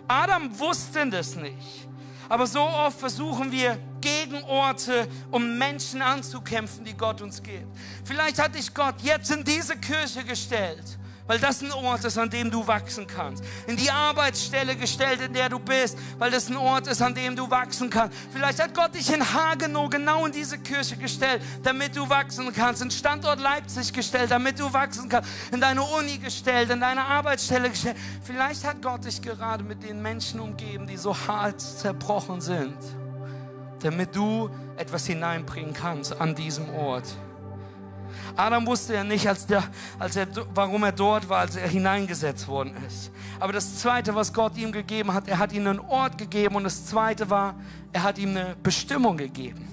Adam wusste das nicht. Aber so oft versuchen wir gegen Orte, um Menschen anzukämpfen, die Gott uns gibt. Vielleicht hat dich Gott jetzt in diese Kirche gestellt, weil das ein Ort ist, an dem du wachsen kannst. In die Arbeitsstelle gestellt, in der du bist, weil das ein Ort ist, an dem du wachsen kannst. Vielleicht hat Gott dich in Hagenow genau in diese Kirche gestellt, damit du wachsen kannst. In Standort Leipzig gestellt, damit du wachsen kannst. In deine Uni gestellt, in deine Arbeitsstelle gestellt. Vielleicht hat Gott dich gerade mit den Menschen umgeben, die so hart zerbrochen sind, damit du etwas hineinbringen kannst an diesem Ort. Adam wusste ja nicht, als der, als er, warum er dort war, als er hineingesetzt worden ist. Aber das Zweite, was Gott ihm gegeben hat, er hat ihm einen Ort gegeben und das Zweite war, er hat ihm eine Bestimmung gegeben.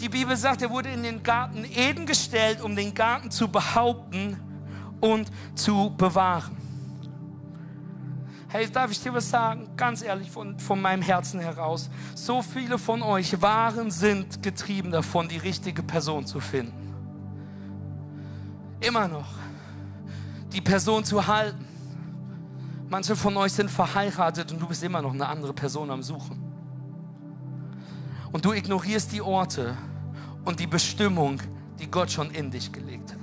Die Bibel sagt, er wurde in den Garten Eden gestellt, um den Garten zu behaupten und zu bewahren. Hey, darf ich dir was sagen? Ganz ehrlich, von, von meinem Herzen heraus. So viele von euch waren, sind getrieben davon, die richtige Person zu finden immer noch die Person zu halten. Manche von euch sind verheiratet und du bist immer noch eine andere Person am Suchen. Und du ignorierst die Orte und die Bestimmung, die Gott schon in dich gelegt hat.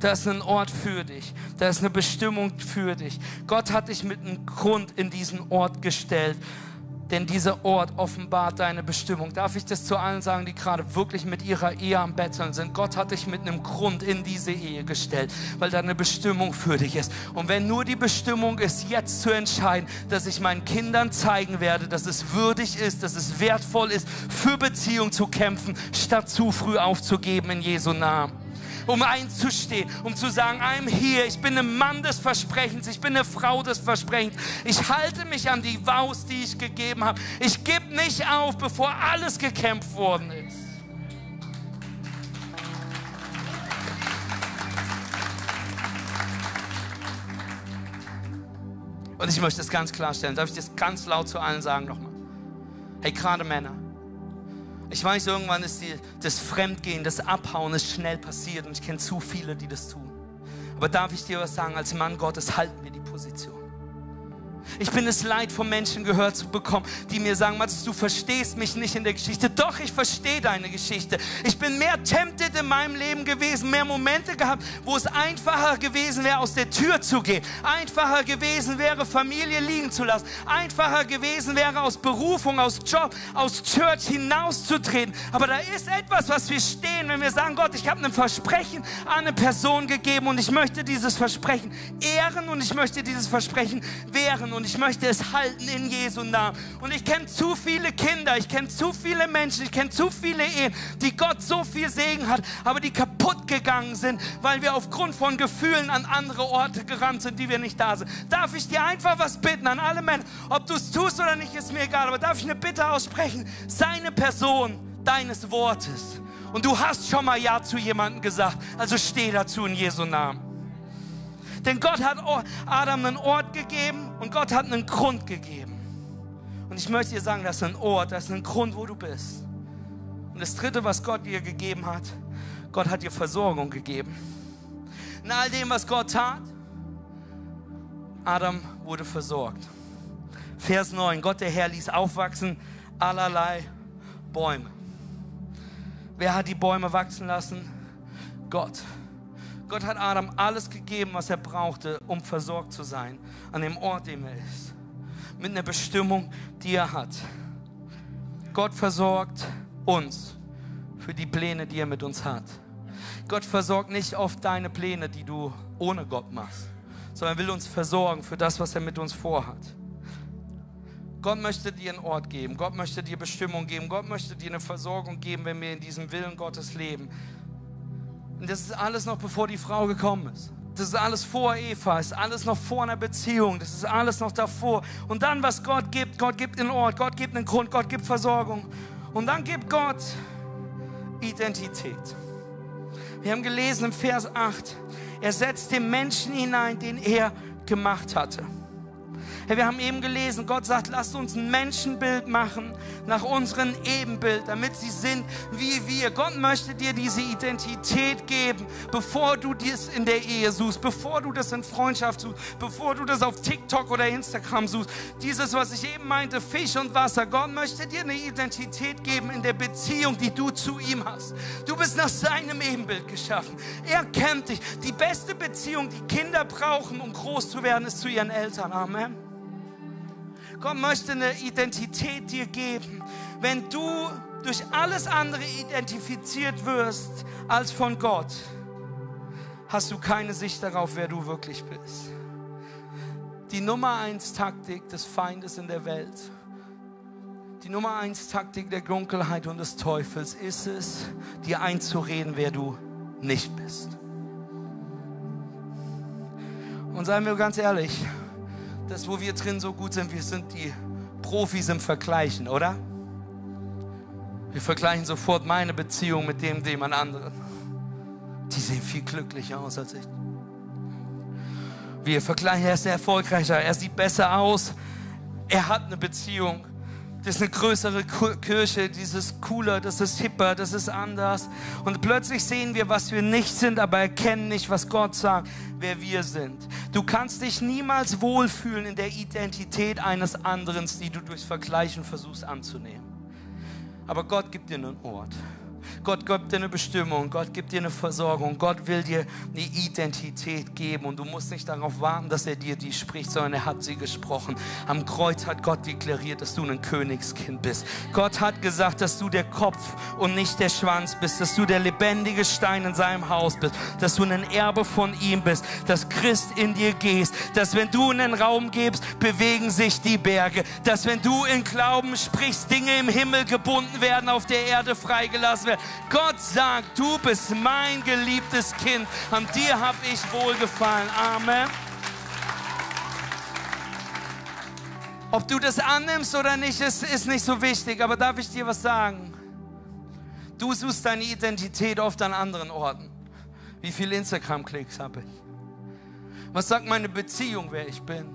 Da ist ein Ort für dich. Da ist eine Bestimmung für dich. Gott hat dich mit einem Grund in diesen Ort gestellt denn dieser Ort offenbart deine Bestimmung. Darf ich das zu allen sagen, die gerade wirklich mit ihrer Ehe am Betteln sind? Gott hat dich mit einem Grund in diese Ehe gestellt, weil da eine Bestimmung für dich ist. Und wenn nur die Bestimmung ist, jetzt zu entscheiden, dass ich meinen Kindern zeigen werde, dass es würdig ist, dass es wertvoll ist, für Beziehung zu kämpfen, statt zu früh aufzugeben in Jesu Namen um einzustehen, um zu sagen, I'm here, ich bin ein Mann des Versprechens, ich bin eine Frau des Versprechens. Ich halte mich an die Vows, die ich gegeben habe. Ich gebe nicht auf, bevor alles gekämpft worden ist. Und ich möchte es ganz klarstellen. Darf ich das ganz laut zu allen sagen nochmal? Hey, gerade Männer. Ich weiß, irgendwann ist die, das Fremdgehen, das Abhauen ist schnell passiert und ich kenne zu viele, die das tun. Aber darf ich dir was sagen, als Mann Gottes halten wir die Position. Ich bin es leid, von Menschen gehört zu bekommen, die mir sagen, Mats, du verstehst mich nicht in der Geschichte. Doch, ich verstehe deine Geschichte. Ich bin mehr tempted in meinem Leben gewesen, mehr Momente gehabt, wo es einfacher gewesen wäre, aus der Tür zu gehen. Einfacher gewesen wäre, Familie liegen zu lassen. Einfacher gewesen wäre, aus Berufung, aus Job, aus Church hinauszutreten. Aber da ist etwas, was wir stehen, wenn wir sagen, Gott, ich habe ein Versprechen an eine Person gegeben und ich möchte dieses Versprechen ehren und ich möchte dieses Versprechen wehren und ich möchte es halten in Jesu Namen. Und ich kenne zu viele Kinder, ich kenne zu viele Menschen, ich kenne zu viele Ehen, die Gott so viel Segen hat, aber die kaputt gegangen sind, weil wir aufgrund von Gefühlen an andere Orte gerannt sind, die wir nicht da sind. Darf ich dir einfach was bitten an alle Männer, ob du es tust oder nicht, ist mir egal, aber darf ich eine Bitte aussprechen? Seine Person deines Wortes. Und du hast schon mal Ja zu jemandem gesagt, also steh dazu in Jesu Namen. Denn Gott hat Adam einen Ort gegeben und Gott hat einen Grund gegeben. Und ich möchte dir sagen, das ist ein Ort, das ist ein Grund, wo du bist. Und das Dritte, was Gott dir gegeben hat, Gott hat dir Versorgung gegeben. In all dem, was Gott tat, Adam wurde versorgt. Vers 9, Gott der Herr ließ aufwachsen allerlei Bäume. Wer hat die Bäume wachsen lassen? Gott. Gott hat Adam alles gegeben, was er brauchte, um versorgt zu sein an dem Ort, dem er ist. Mit einer Bestimmung, die er hat. Gott versorgt uns für die Pläne, die er mit uns hat. Gott versorgt nicht oft deine Pläne, die du ohne Gott machst, sondern will uns versorgen für das, was er mit uns vorhat. Gott möchte dir einen Ort geben, Gott möchte dir Bestimmung geben, Gott möchte dir eine Versorgung geben, wenn wir in diesem Willen Gottes leben. Und das ist alles noch bevor die Frau gekommen ist. Das ist alles vor Eva, ist alles noch vor einer Beziehung, das ist alles noch davor. Und dann, was Gott gibt, Gott gibt einen Ort, Gott gibt einen Grund, Gott gibt Versorgung. Und dann gibt Gott Identität. Wir haben gelesen im Vers 8, er setzt den Menschen hinein, den er gemacht hatte. Hey, wir haben eben gelesen, Gott sagt, lasst uns ein Menschenbild machen nach unserem Ebenbild, damit sie sind wie wir. Gott möchte dir diese Identität geben, bevor du dies in der Ehe suchst, bevor du das in Freundschaft suchst, bevor du das auf TikTok oder Instagram suchst. Dieses, was ich eben meinte, Fisch und Wasser. Gott möchte dir eine Identität geben in der Beziehung, die du zu ihm hast. Du bist nach seinem Ebenbild geschaffen. Er kennt dich. Die beste Beziehung, die Kinder brauchen, um groß zu werden, ist zu ihren Eltern. Amen. Gott möchte eine Identität dir geben. Wenn du durch alles andere identifiziert wirst als von Gott, hast du keine Sicht darauf, wer du wirklich bist. Die Nummer eins Taktik des Feindes in der Welt, die Nummer eins Taktik der Dunkelheit und des Teufels ist es, dir einzureden, wer du nicht bist. Und seien wir ganz ehrlich, das, wo wir drin so gut sind, wir sind die Profis im Vergleichen, oder? Wir vergleichen sofort meine Beziehung mit dem jemand anderen. Die sehen viel glücklicher aus als ich. Wir vergleichen, er ist erfolgreicher, er sieht besser aus, er hat eine Beziehung. Das ist eine größere Kirche, dieses cooler, das ist hipper, das ist anders. Und plötzlich sehen wir, was wir nicht sind, aber erkennen nicht, was Gott sagt, wer wir sind. Du kannst dich niemals wohlfühlen in der Identität eines anderen, die du durchs Vergleichen versuchst anzunehmen. Aber Gott gibt dir einen Ort. Gott gibt dir eine Bestimmung, Gott gibt dir eine Versorgung, Gott will dir eine Identität geben und du musst nicht darauf warten, dass er dir die spricht, sondern er hat sie gesprochen. Am Kreuz hat Gott deklariert, dass du ein Königskind bist. Gott hat gesagt, dass du der Kopf und nicht der Schwanz bist, dass du der lebendige Stein in seinem Haus bist, dass du ein Erbe von ihm bist, dass Christ in dir gehst, dass wenn du in den Raum gibst, bewegen sich die Berge, dass wenn du in Glauben sprichst, Dinge im Himmel gebunden werden, auf der Erde freigelassen werden. Gott sagt, du bist mein geliebtes Kind, an dir habe ich wohlgefallen. Amen. Ob du das annimmst oder nicht, ist, ist nicht so wichtig, aber darf ich dir was sagen? Du suchst deine Identität oft an anderen Orten. Wie viele Instagram-Klicks habe ich? Was sagt meine Beziehung, wer ich bin?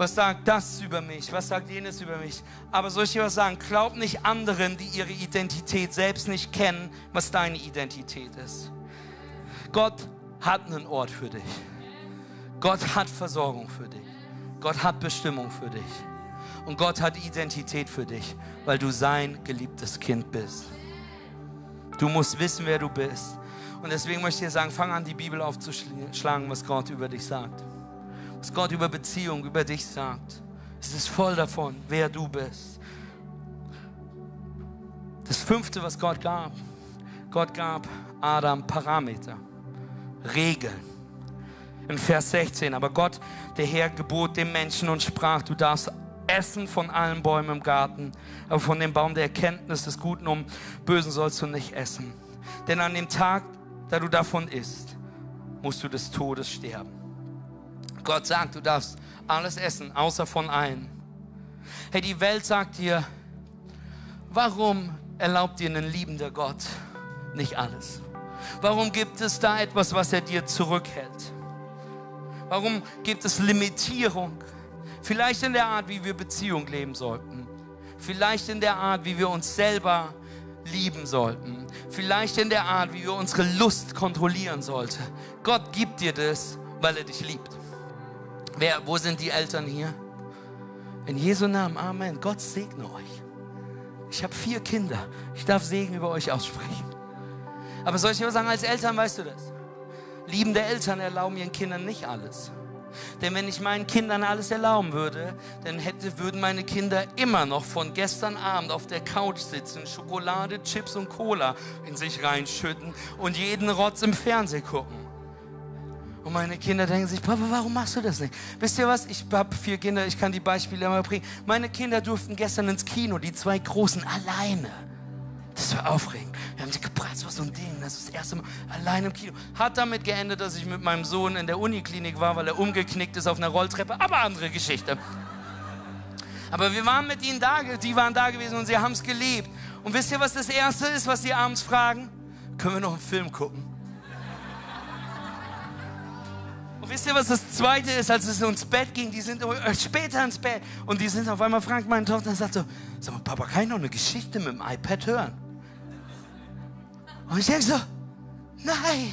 Was sagt das über mich? Was sagt jenes über mich? Aber soll ich dir was sagen? Glaub nicht anderen, die ihre Identität selbst nicht kennen, was deine Identität ist. Gott hat einen Ort für dich. Gott hat Versorgung für dich. Gott hat Bestimmung für dich. Und Gott hat Identität für dich, weil du sein geliebtes Kind bist. Du musst wissen, wer du bist. Und deswegen möchte ich dir sagen, fang an, die Bibel aufzuschlagen, was Gott über dich sagt was Gott über Beziehung, über dich sagt. Es ist voll davon, wer du bist. Das fünfte, was Gott gab, Gott gab Adam Parameter, Regeln. In Vers 16, aber Gott, der Herr, gebot dem Menschen und sprach, du darfst essen von allen Bäumen im Garten, aber von dem Baum der Erkenntnis des Guten um Bösen sollst du nicht essen. Denn an dem Tag, da du davon isst, musst du des Todes sterben. Gott sagt, du darfst alles essen, außer von allen. Hey, die Welt sagt dir, warum erlaubt dir ein liebender Gott nicht alles? Warum gibt es da etwas, was er dir zurückhält? Warum gibt es Limitierung? Vielleicht in der Art, wie wir Beziehung leben sollten. Vielleicht in der Art, wie wir uns selber lieben sollten. Vielleicht in der Art, wie wir unsere Lust kontrollieren sollten. Gott gibt dir das, weil er dich liebt. Wer, wo sind die Eltern hier? In Jesu Namen, Amen. Gott segne euch. Ich habe vier Kinder. Ich darf Segen über euch aussprechen. Aber soll ich dir sagen, als Eltern weißt du das? Liebende Eltern erlauben ihren Kindern nicht alles. Denn wenn ich meinen Kindern alles erlauben würde, dann hätte, würden meine Kinder immer noch von gestern Abend auf der Couch sitzen, Schokolade, Chips und Cola in sich reinschütten und jeden Rotz im Fernsehen gucken. Und meine Kinder denken sich, Papa, warum machst du das nicht? Wisst ihr was? Ich habe vier Kinder, ich kann die Beispiele immer bringen. Meine Kinder durften gestern ins Kino, die zwei Großen, alleine. Das war aufregend. Wir haben sie gebracht, das war so ein Ding, das ist das erste Mal allein im Kino. Hat damit geendet, dass ich mit meinem Sohn in der Uniklinik war, weil er umgeknickt ist auf einer Rolltreppe, aber andere Geschichte. Aber wir waren mit ihnen da, die waren da gewesen und sie haben es geliebt. Und wisst ihr, was das Erste ist, was sie abends fragen? Können wir noch einen Film gucken? Wisst ihr, was das Zweite ist, als es ins Bett ging? Die sind später ins Bett. Und die sind auf einmal, fragt meine Tochter sagt so, sag mal, Papa, kann ich noch eine Geschichte mit dem iPad hören? Und ich denke so, nein.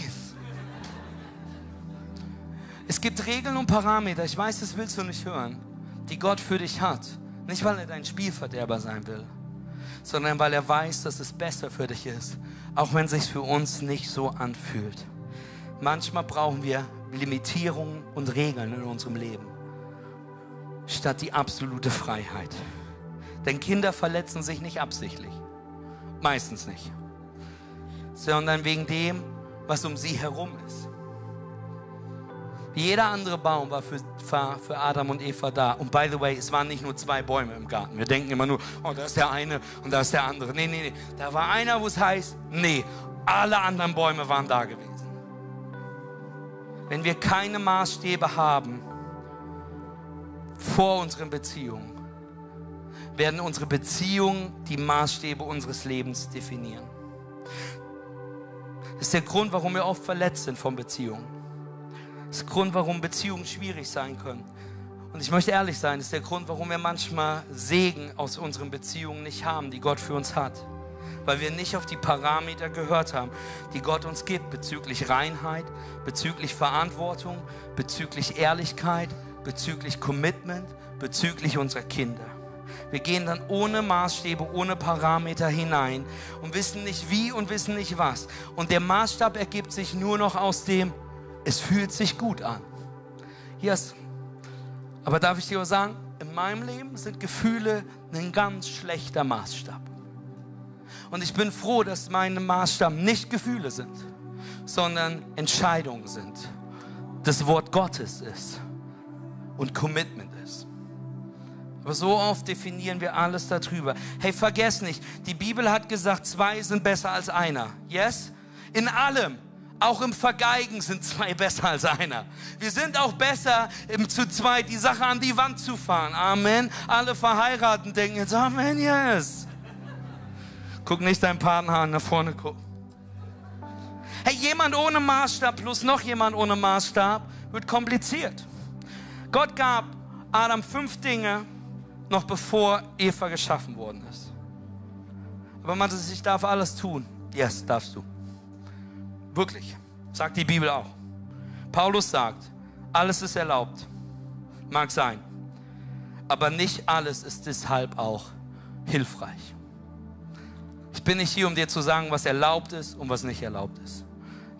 Es gibt Regeln und Parameter, ich weiß, das willst du nicht hören, die Gott für dich hat. Nicht, weil er dein Spielverderber sein will, sondern weil er weiß, dass es besser für dich ist, auch wenn es sich für uns nicht so anfühlt. Manchmal brauchen wir Limitierungen und Regeln in unserem Leben, statt die absolute Freiheit. Denn Kinder verletzen sich nicht absichtlich, meistens nicht, sondern wegen dem, was um sie herum ist. Jeder andere Baum war für, für Adam und Eva da. Und by the way, es waren nicht nur zwei Bäume im Garten. Wir denken immer nur, oh, da ist der eine und da ist der andere. Nee, nee, nee. Da war einer, wo es heißt, nee, alle anderen Bäume waren da gewesen. Wenn wir keine Maßstäbe haben vor unseren Beziehungen, werden unsere Beziehungen die Maßstäbe unseres Lebens definieren. Das ist der Grund, warum wir oft verletzt sind von Beziehungen. Das ist der Grund, warum Beziehungen schwierig sein können. Und ich möchte ehrlich sein, das ist der Grund, warum wir manchmal Segen aus unseren Beziehungen nicht haben, die Gott für uns hat. Weil wir nicht auf die Parameter gehört haben, die Gott uns gibt bezüglich Reinheit, bezüglich Verantwortung, bezüglich Ehrlichkeit, bezüglich Commitment, bezüglich unserer Kinder. Wir gehen dann ohne Maßstäbe, ohne Parameter hinein und wissen nicht wie und wissen nicht was. Und der Maßstab ergibt sich nur noch aus dem, es fühlt sich gut an. Yes. Aber darf ich dir auch sagen, in meinem Leben sind Gefühle ein ganz schlechter Maßstab. Und ich bin froh, dass meine Maßstab nicht Gefühle sind, sondern Entscheidungen sind. Das Wort Gottes ist und Commitment ist. Aber so oft definieren wir alles darüber. Hey, vergiss nicht, die Bibel hat gesagt, zwei sind besser als einer. Yes? In allem. Auch im Vergeigen sind zwei [LAUGHS] besser als einer. Wir sind auch besser, im zu zweit die Sache an die Wand zu fahren. Amen. Alle Verheirateten denken jetzt, Amen, yes. Guck nicht deinen Partner an, nach vorne gucken. Hey, jemand ohne Maßstab plus noch jemand ohne Maßstab wird kompliziert. Gott gab Adam fünf Dinge, noch bevor Eva geschaffen worden ist. Aber man sagt, ich darf alles tun. Yes, darfst du. Wirklich, sagt die Bibel auch. Paulus sagt, alles ist erlaubt, mag sein, aber nicht alles ist deshalb auch hilfreich. Ich bin nicht hier, um dir zu sagen, was erlaubt ist und was nicht erlaubt ist.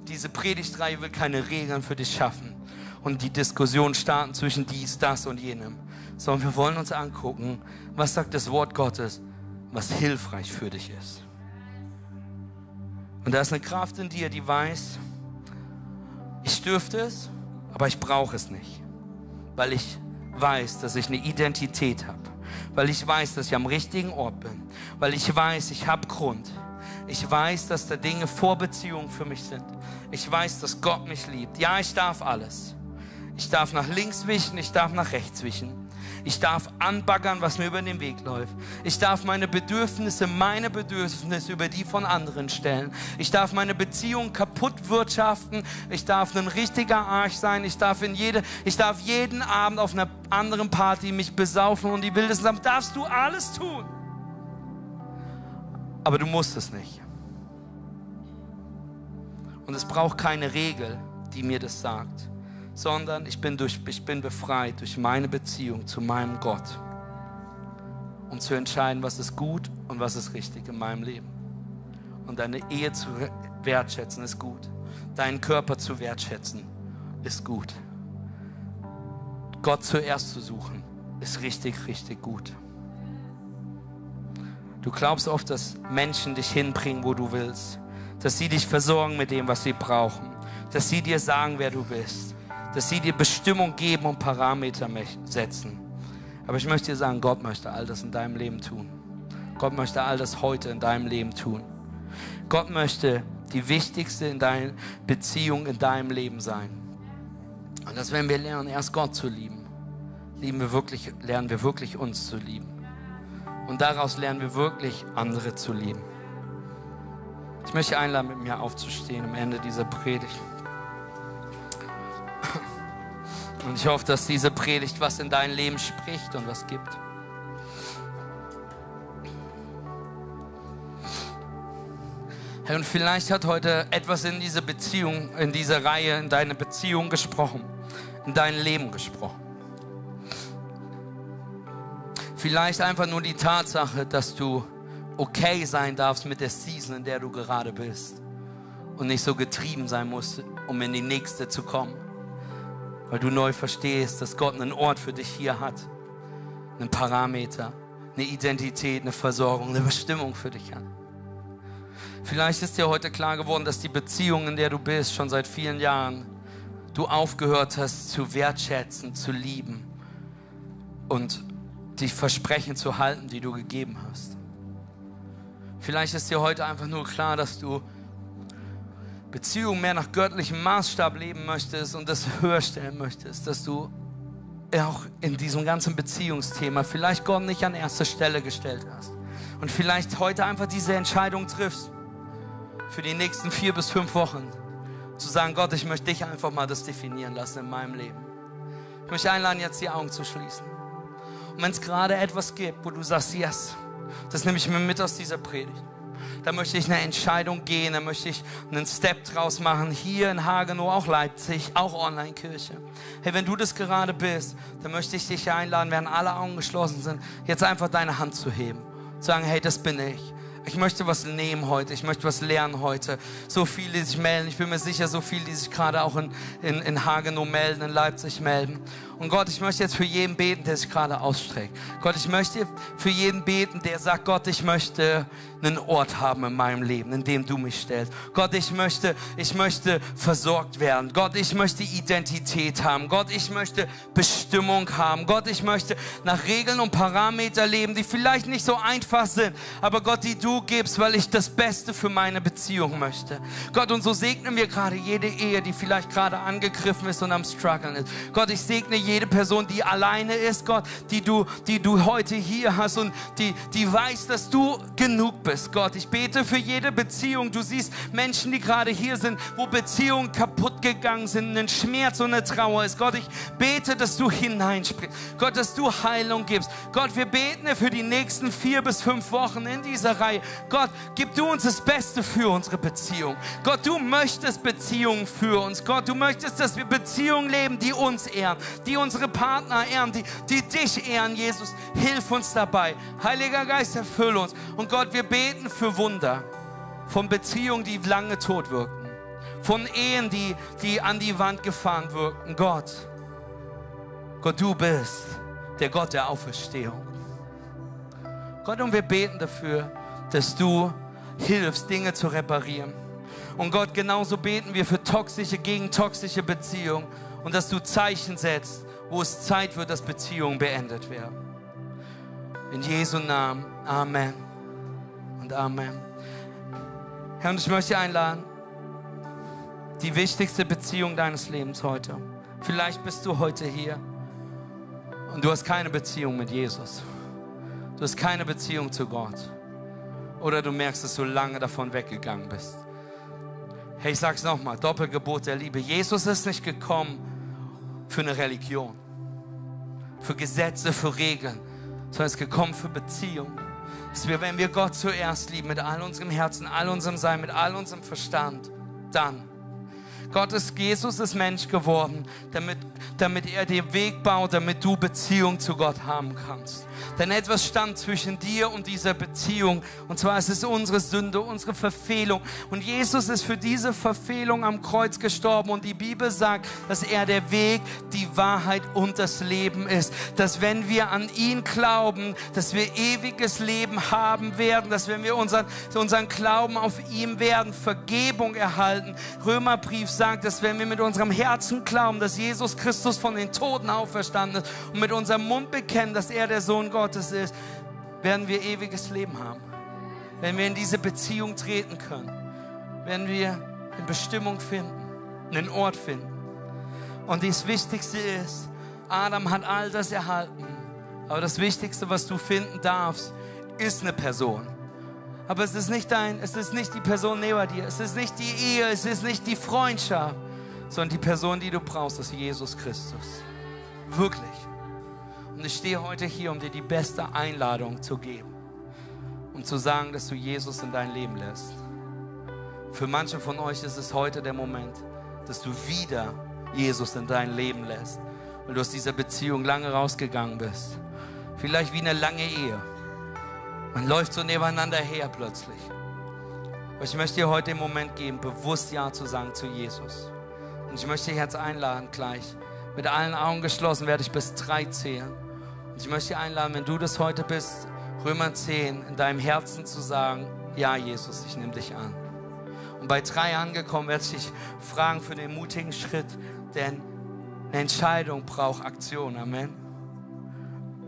Diese Predigtreihe will keine Regeln für dich schaffen und die Diskussion starten zwischen dies, das und jenem, sondern wir wollen uns angucken, was sagt das Wort Gottes, was hilfreich für dich ist. Und da ist eine Kraft in dir, die weiß, ich dürfte es, aber ich brauche es nicht. Weil ich weiß, dass ich eine Identität habe. Weil ich weiß, dass ich am richtigen Ort bin. Weil ich weiß, ich habe Grund. Ich weiß, dass da Dinge vor Beziehungen für mich sind. Ich weiß, dass Gott mich liebt. Ja, ich darf alles. Ich darf nach links wischen, ich darf nach rechts wischen. Ich darf anbaggern, was mir über den Weg läuft. Ich darf meine Bedürfnisse, meine Bedürfnisse über die von anderen stellen. Ich darf meine Beziehung kaputt wirtschaften. Ich darf ein richtiger Arsch sein. Ich darf in jede, ich darf jeden Abend auf einer anderen Party mich besaufen und die wildesten sagen, darfst du alles tun. Aber du musst es nicht. Und es braucht keine Regel, die mir das sagt sondern ich bin, durch, ich bin befreit durch meine Beziehung zu meinem Gott, um zu entscheiden, was ist gut und was ist richtig in meinem Leben. Und deine Ehe zu wertschätzen ist gut. Deinen Körper zu wertschätzen ist gut. Gott zuerst zu suchen ist richtig, richtig gut. Du glaubst oft, dass Menschen dich hinbringen, wo du willst. Dass sie dich versorgen mit dem, was sie brauchen. Dass sie dir sagen, wer du bist dass sie dir Bestimmung geben und Parameter setzen. Aber ich möchte dir sagen, Gott möchte all das in deinem Leben tun. Gott möchte all das heute in deinem Leben tun. Gott möchte die wichtigste in deiner Beziehung in deinem Leben sein. Und das, wenn wir lernen, erst Gott zu lieben, lieben wir wirklich, lernen wir wirklich uns zu lieben. Und daraus lernen wir wirklich andere zu lieben. Ich möchte einladen, mit mir aufzustehen am Ende dieser Predigt. Und ich hoffe, dass diese Predigt was in dein Leben spricht und was gibt. Hey, und vielleicht hat heute etwas in diese Beziehung, in diese Reihe, in deine Beziehung gesprochen, in dein Leben gesprochen. Vielleicht einfach nur die Tatsache, dass du okay sein darfst mit der Season, in der du gerade bist. Und nicht so getrieben sein musst, um in die nächste zu kommen. Weil du neu verstehst, dass Gott einen Ort für dich hier hat. Einen Parameter, eine Identität, eine Versorgung, eine Bestimmung für dich hat. Vielleicht ist dir heute klar geworden, dass die Beziehung, in der du bist, schon seit vielen Jahren, du aufgehört hast zu wertschätzen, zu lieben und die Versprechen zu halten, die du gegeben hast. Vielleicht ist dir heute einfach nur klar, dass du Beziehungen mehr nach göttlichem Maßstab leben möchtest und das [LAUGHS] höher stellen möchtest, dass du auch in diesem ganzen Beziehungsthema vielleicht Gott nicht an erste Stelle gestellt hast und vielleicht heute einfach diese Entscheidung triffst für die nächsten vier bis fünf Wochen zu sagen, Gott, ich möchte dich einfach mal das definieren lassen in meinem Leben. Ich möchte einladen, jetzt die Augen zu schließen. Und wenn es gerade etwas gibt, wo du sagst, yes, das nehme ich mir mit aus dieser Predigt. Da möchte ich eine Entscheidung gehen, da möchte ich einen Step draus machen, hier in Hagenow, auch Leipzig, auch Online-Kirche. Hey, wenn du das gerade bist, dann möchte ich dich einladen, während alle Augen geschlossen sind, jetzt einfach deine Hand zu heben. Zu sagen, hey, das bin ich. Ich möchte was nehmen heute, ich möchte was lernen heute. So viele, die sich melden, ich bin mir sicher, so viele, die sich gerade auch in, in, in Hagenow melden, in Leipzig melden. Und Gott, ich möchte jetzt für jeden beten, der sich gerade ausstreckt. Gott, ich möchte für jeden beten, der sagt, Gott, ich möchte einen Ort haben in meinem Leben, in dem du mich stellst. Gott, ich möchte, ich möchte versorgt werden. Gott, ich möchte Identität haben. Gott, ich möchte Bestimmung haben. Gott, ich möchte nach Regeln und Parameter leben, die vielleicht nicht so einfach sind, aber Gott, die du gibst, weil ich das Beste für meine Beziehung möchte. Gott, und so segnen wir gerade jede Ehe, die vielleicht gerade angegriffen ist und am struggeln ist. Gott, ich segne jede Person, die alleine ist, Gott, die du, die du heute hier hast und die, die weiß, dass du genug bist, Gott. Ich bete für jede Beziehung. Du siehst Menschen, die gerade hier sind, wo Beziehungen kaputt gegangen sind, ein Schmerz und eine Trauer ist. Gott, ich bete, dass du hineinsprichst. Gott, dass du Heilung gibst. Gott, wir beten für die nächsten vier bis fünf Wochen in dieser Reihe. Gott, gib du uns das Beste für unsere Beziehung. Gott, du möchtest Beziehungen für uns. Gott, du möchtest, dass wir Beziehungen leben, die uns ehren, die die unsere Partner ehren, die, die dich ehren, Jesus. Hilf uns dabei. Heiliger Geist, erfülle uns. Und Gott, wir beten für Wunder von Beziehungen, die lange tot wirkten, von Ehen, die, die an die Wand gefahren wirkten. Gott, Gott, du bist der Gott der Auferstehung. Gott, und wir beten dafür, dass du hilfst, Dinge zu reparieren. Und Gott, genauso beten wir für toxische, gegen toxische Beziehungen und dass du Zeichen setzt, wo es Zeit wird, dass Beziehungen beendet werden. In Jesu Namen. Amen. Und Amen. Herr, und ich möchte einladen, die wichtigste Beziehung deines Lebens heute. Vielleicht bist du heute hier und du hast keine Beziehung mit Jesus. Du hast keine Beziehung zu Gott. Oder du merkst, dass du lange davon weggegangen bist. Hey, ich sag's nochmal: Doppelgebot der Liebe. Jesus ist nicht gekommen für eine Religion für Gesetze, für Regeln, sondern es ist gekommen für Beziehung. Dass wir, wenn wir Gott zuerst lieben, mit all unserem Herzen, all unserem Sein, mit all unserem Verstand, dann Gott ist, Jesus ist Mensch geworden, damit, damit er den Weg baut, damit du Beziehung zu Gott haben kannst. Denn etwas stand zwischen dir und dieser Beziehung. Und zwar ist es unsere Sünde, unsere Verfehlung. Und Jesus ist für diese Verfehlung am Kreuz gestorben. Und die Bibel sagt, dass er der Weg, die Wahrheit und das Leben ist. Dass wenn wir an ihn glauben, dass wir ewiges Leben haben werden. Dass wenn wir unseren, unseren Glauben auf ihm werden, Vergebung erhalten. Römerbrief sagt, dass wenn wir mit unserem Herzen glauben, dass Jesus Christus von den Toten auferstanden ist und mit unserem Mund bekennen, dass er der Sohn Gottes ist, werden wir ewiges Leben haben. Wenn wir in diese Beziehung treten können, werden wir eine Bestimmung finden, einen Ort finden. Und das Wichtigste ist, Adam hat all das erhalten. Aber das Wichtigste, was du finden darfst, ist eine Person. Aber es ist nicht dein, es ist nicht die Person neben dir, es ist nicht die Ehe, es ist nicht die Freundschaft, sondern die Person, die du brauchst, ist Jesus Christus. Wirklich. Und ich stehe heute hier, um dir die beste Einladung zu geben. Um zu sagen, dass du Jesus in dein Leben lässt. Für manche von euch ist es heute der Moment, dass du wieder Jesus in dein Leben lässt. Weil du aus dieser Beziehung lange rausgegangen bist. Vielleicht wie eine lange Ehe. Man läuft so nebeneinander her plötzlich. Aber ich möchte dir heute den Moment geben, bewusst Ja zu sagen zu Jesus. Und ich möchte dich jetzt einladen gleich. Mit allen Augen geschlossen werde ich bis drei zählen. Und ich möchte dich einladen, wenn du das heute bist, Römer 10, in deinem Herzen zu sagen, ja Jesus, ich nehme dich an. Und bei drei angekommen werde ich dich fragen für den mutigen Schritt, denn eine Entscheidung braucht Aktion. Amen.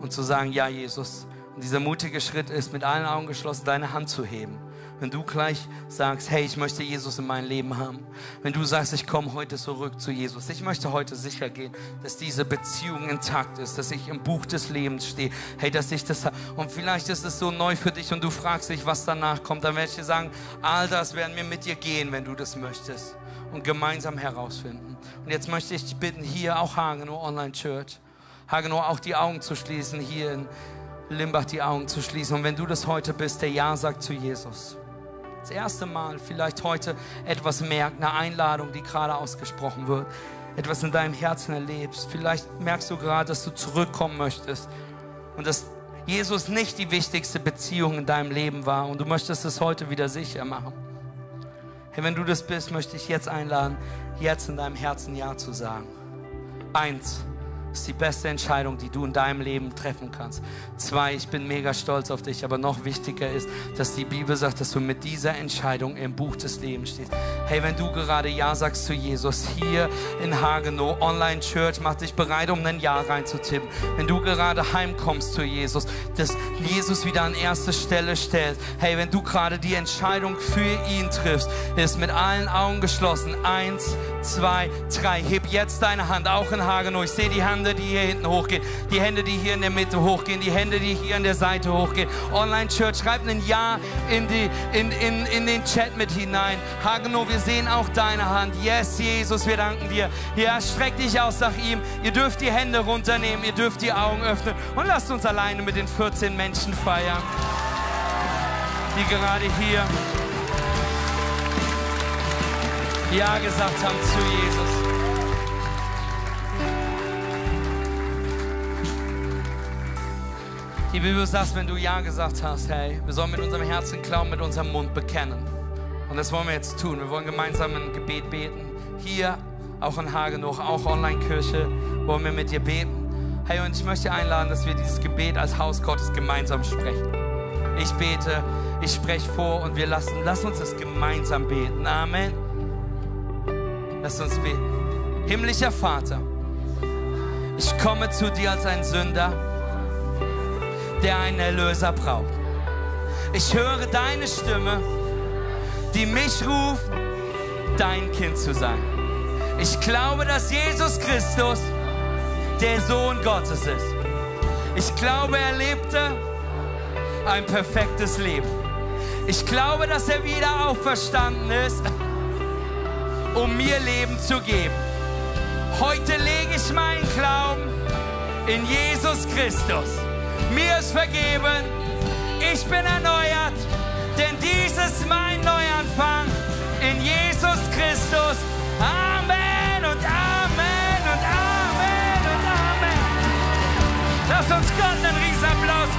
Und zu sagen, ja Jesus. Und dieser mutige Schritt ist, mit allen Augen geschlossen, deine Hand zu heben. Wenn du gleich sagst, hey, ich möchte Jesus in meinem Leben haben. Wenn du sagst, ich komme heute zurück zu Jesus. Ich möchte heute sicher gehen, dass diese Beziehung intakt ist, dass ich im Buch des Lebens stehe. Hey, dass ich das Und vielleicht ist es so neu für dich und du fragst dich, was danach kommt. Dann werde ich dir sagen, all das werden wir mit dir gehen, wenn du das möchtest. Und gemeinsam herausfinden. Und jetzt möchte ich dich bitten, hier auch Hagenow Online Church, Hagenow auch die Augen zu schließen, hier in Limbach die Augen zu schließen. Und wenn du das heute bist, der Ja sagt zu Jesus das erste Mal vielleicht heute etwas merkt, eine Einladung, die gerade ausgesprochen wird, etwas in deinem Herzen erlebst. Vielleicht merkst du gerade, dass du zurückkommen möchtest und dass Jesus nicht die wichtigste Beziehung in deinem Leben war und du möchtest es heute wieder sicher machen. Hey, wenn du das bist, möchte ich jetzt einladen, jetzt in deinem Herzen Ja zu sagen. Eins ist die beste Entscheidung, die du in deinem Leben treffen kannst. Zwei, ich bin mega stolz auf dich, aber noch wichtiger ist, dass die Bibel sagt, dass du mit dieser Entscheidung im Buch des Lebens stehst. Hey, wenn du gerade Ja sagst zu Jesus hier in Hagenow, Online Church, mach dich bereit, um ein Ja reinzutippen. Wenn du gerade heimkommst zu Jesus, dass Jesus wieder an erste Stelle stellt. Hey, wenn du gerade die Entscheidung für ihn triffst, ist mit allen Augen geschlossen. Eins, zwei, drei. Heb jetzt deine Hand, auch in Hagenow. Ich sehe die Hände, die hier hinten hochgehen, die Hände, die hier in der Mitte hochgehen, die Hände, die hier an der Seite hochgehen. Online Church, schreib ein Ja in, die, in, in, in den Chat mit hinein. Hagenow, wir sehen auch deine Hand. Yes, Jesus, wir danken dir. Ja, streck dich aus nach ihm. Ihr dürft die Hände runternehmen, ihr dürft die Augen öffnen und lasst uns alleine mit den 14 Menschen feiern, die gerade hier ja gesagt haben zu Jesus. Die Bibel sagt, wenn du Ja gesagt hast, hey, wir sollen mit unserem Herzen glauben, mit unserem Mund bekennen. Und das wollen wir jetzt tun. Wir wollen gemeinsam ein Gebet beten. Hier, auch in Hagenoch, auch Online-Kirche, wollen wir mit dir beten. Hey, und ich möchte einladen, dass wir dieses Gebet als Haus Gottes gemeinsam sprechen. Ich bete, ich spreche vor und wir lassen, lass uns es gemeinsam beten. Amen. Lass uns beten. Himmlischer Vater, ich komme zu dir als ein Sünder, der einen Erlöser braucht. Ich höre deine Stimme, die mich ruft, dein Kind zu sein. Ich glaube, dass Jesus Christus der Sohn Gottes ist. Ich glaube, er lebte ein perfektes Leben. Ich glaube, dass er wieder auferstanden ist um mir Leben zu geben. Heute lege ich meinen Glauben in Jesus Christus. Mir ist vergeben, ich bin erneuert, denn dies ist mein Neuanfang in Jesus Christus. Amen und Amen und Amen und Amen. Lass uns Gott einen Riesenapplaus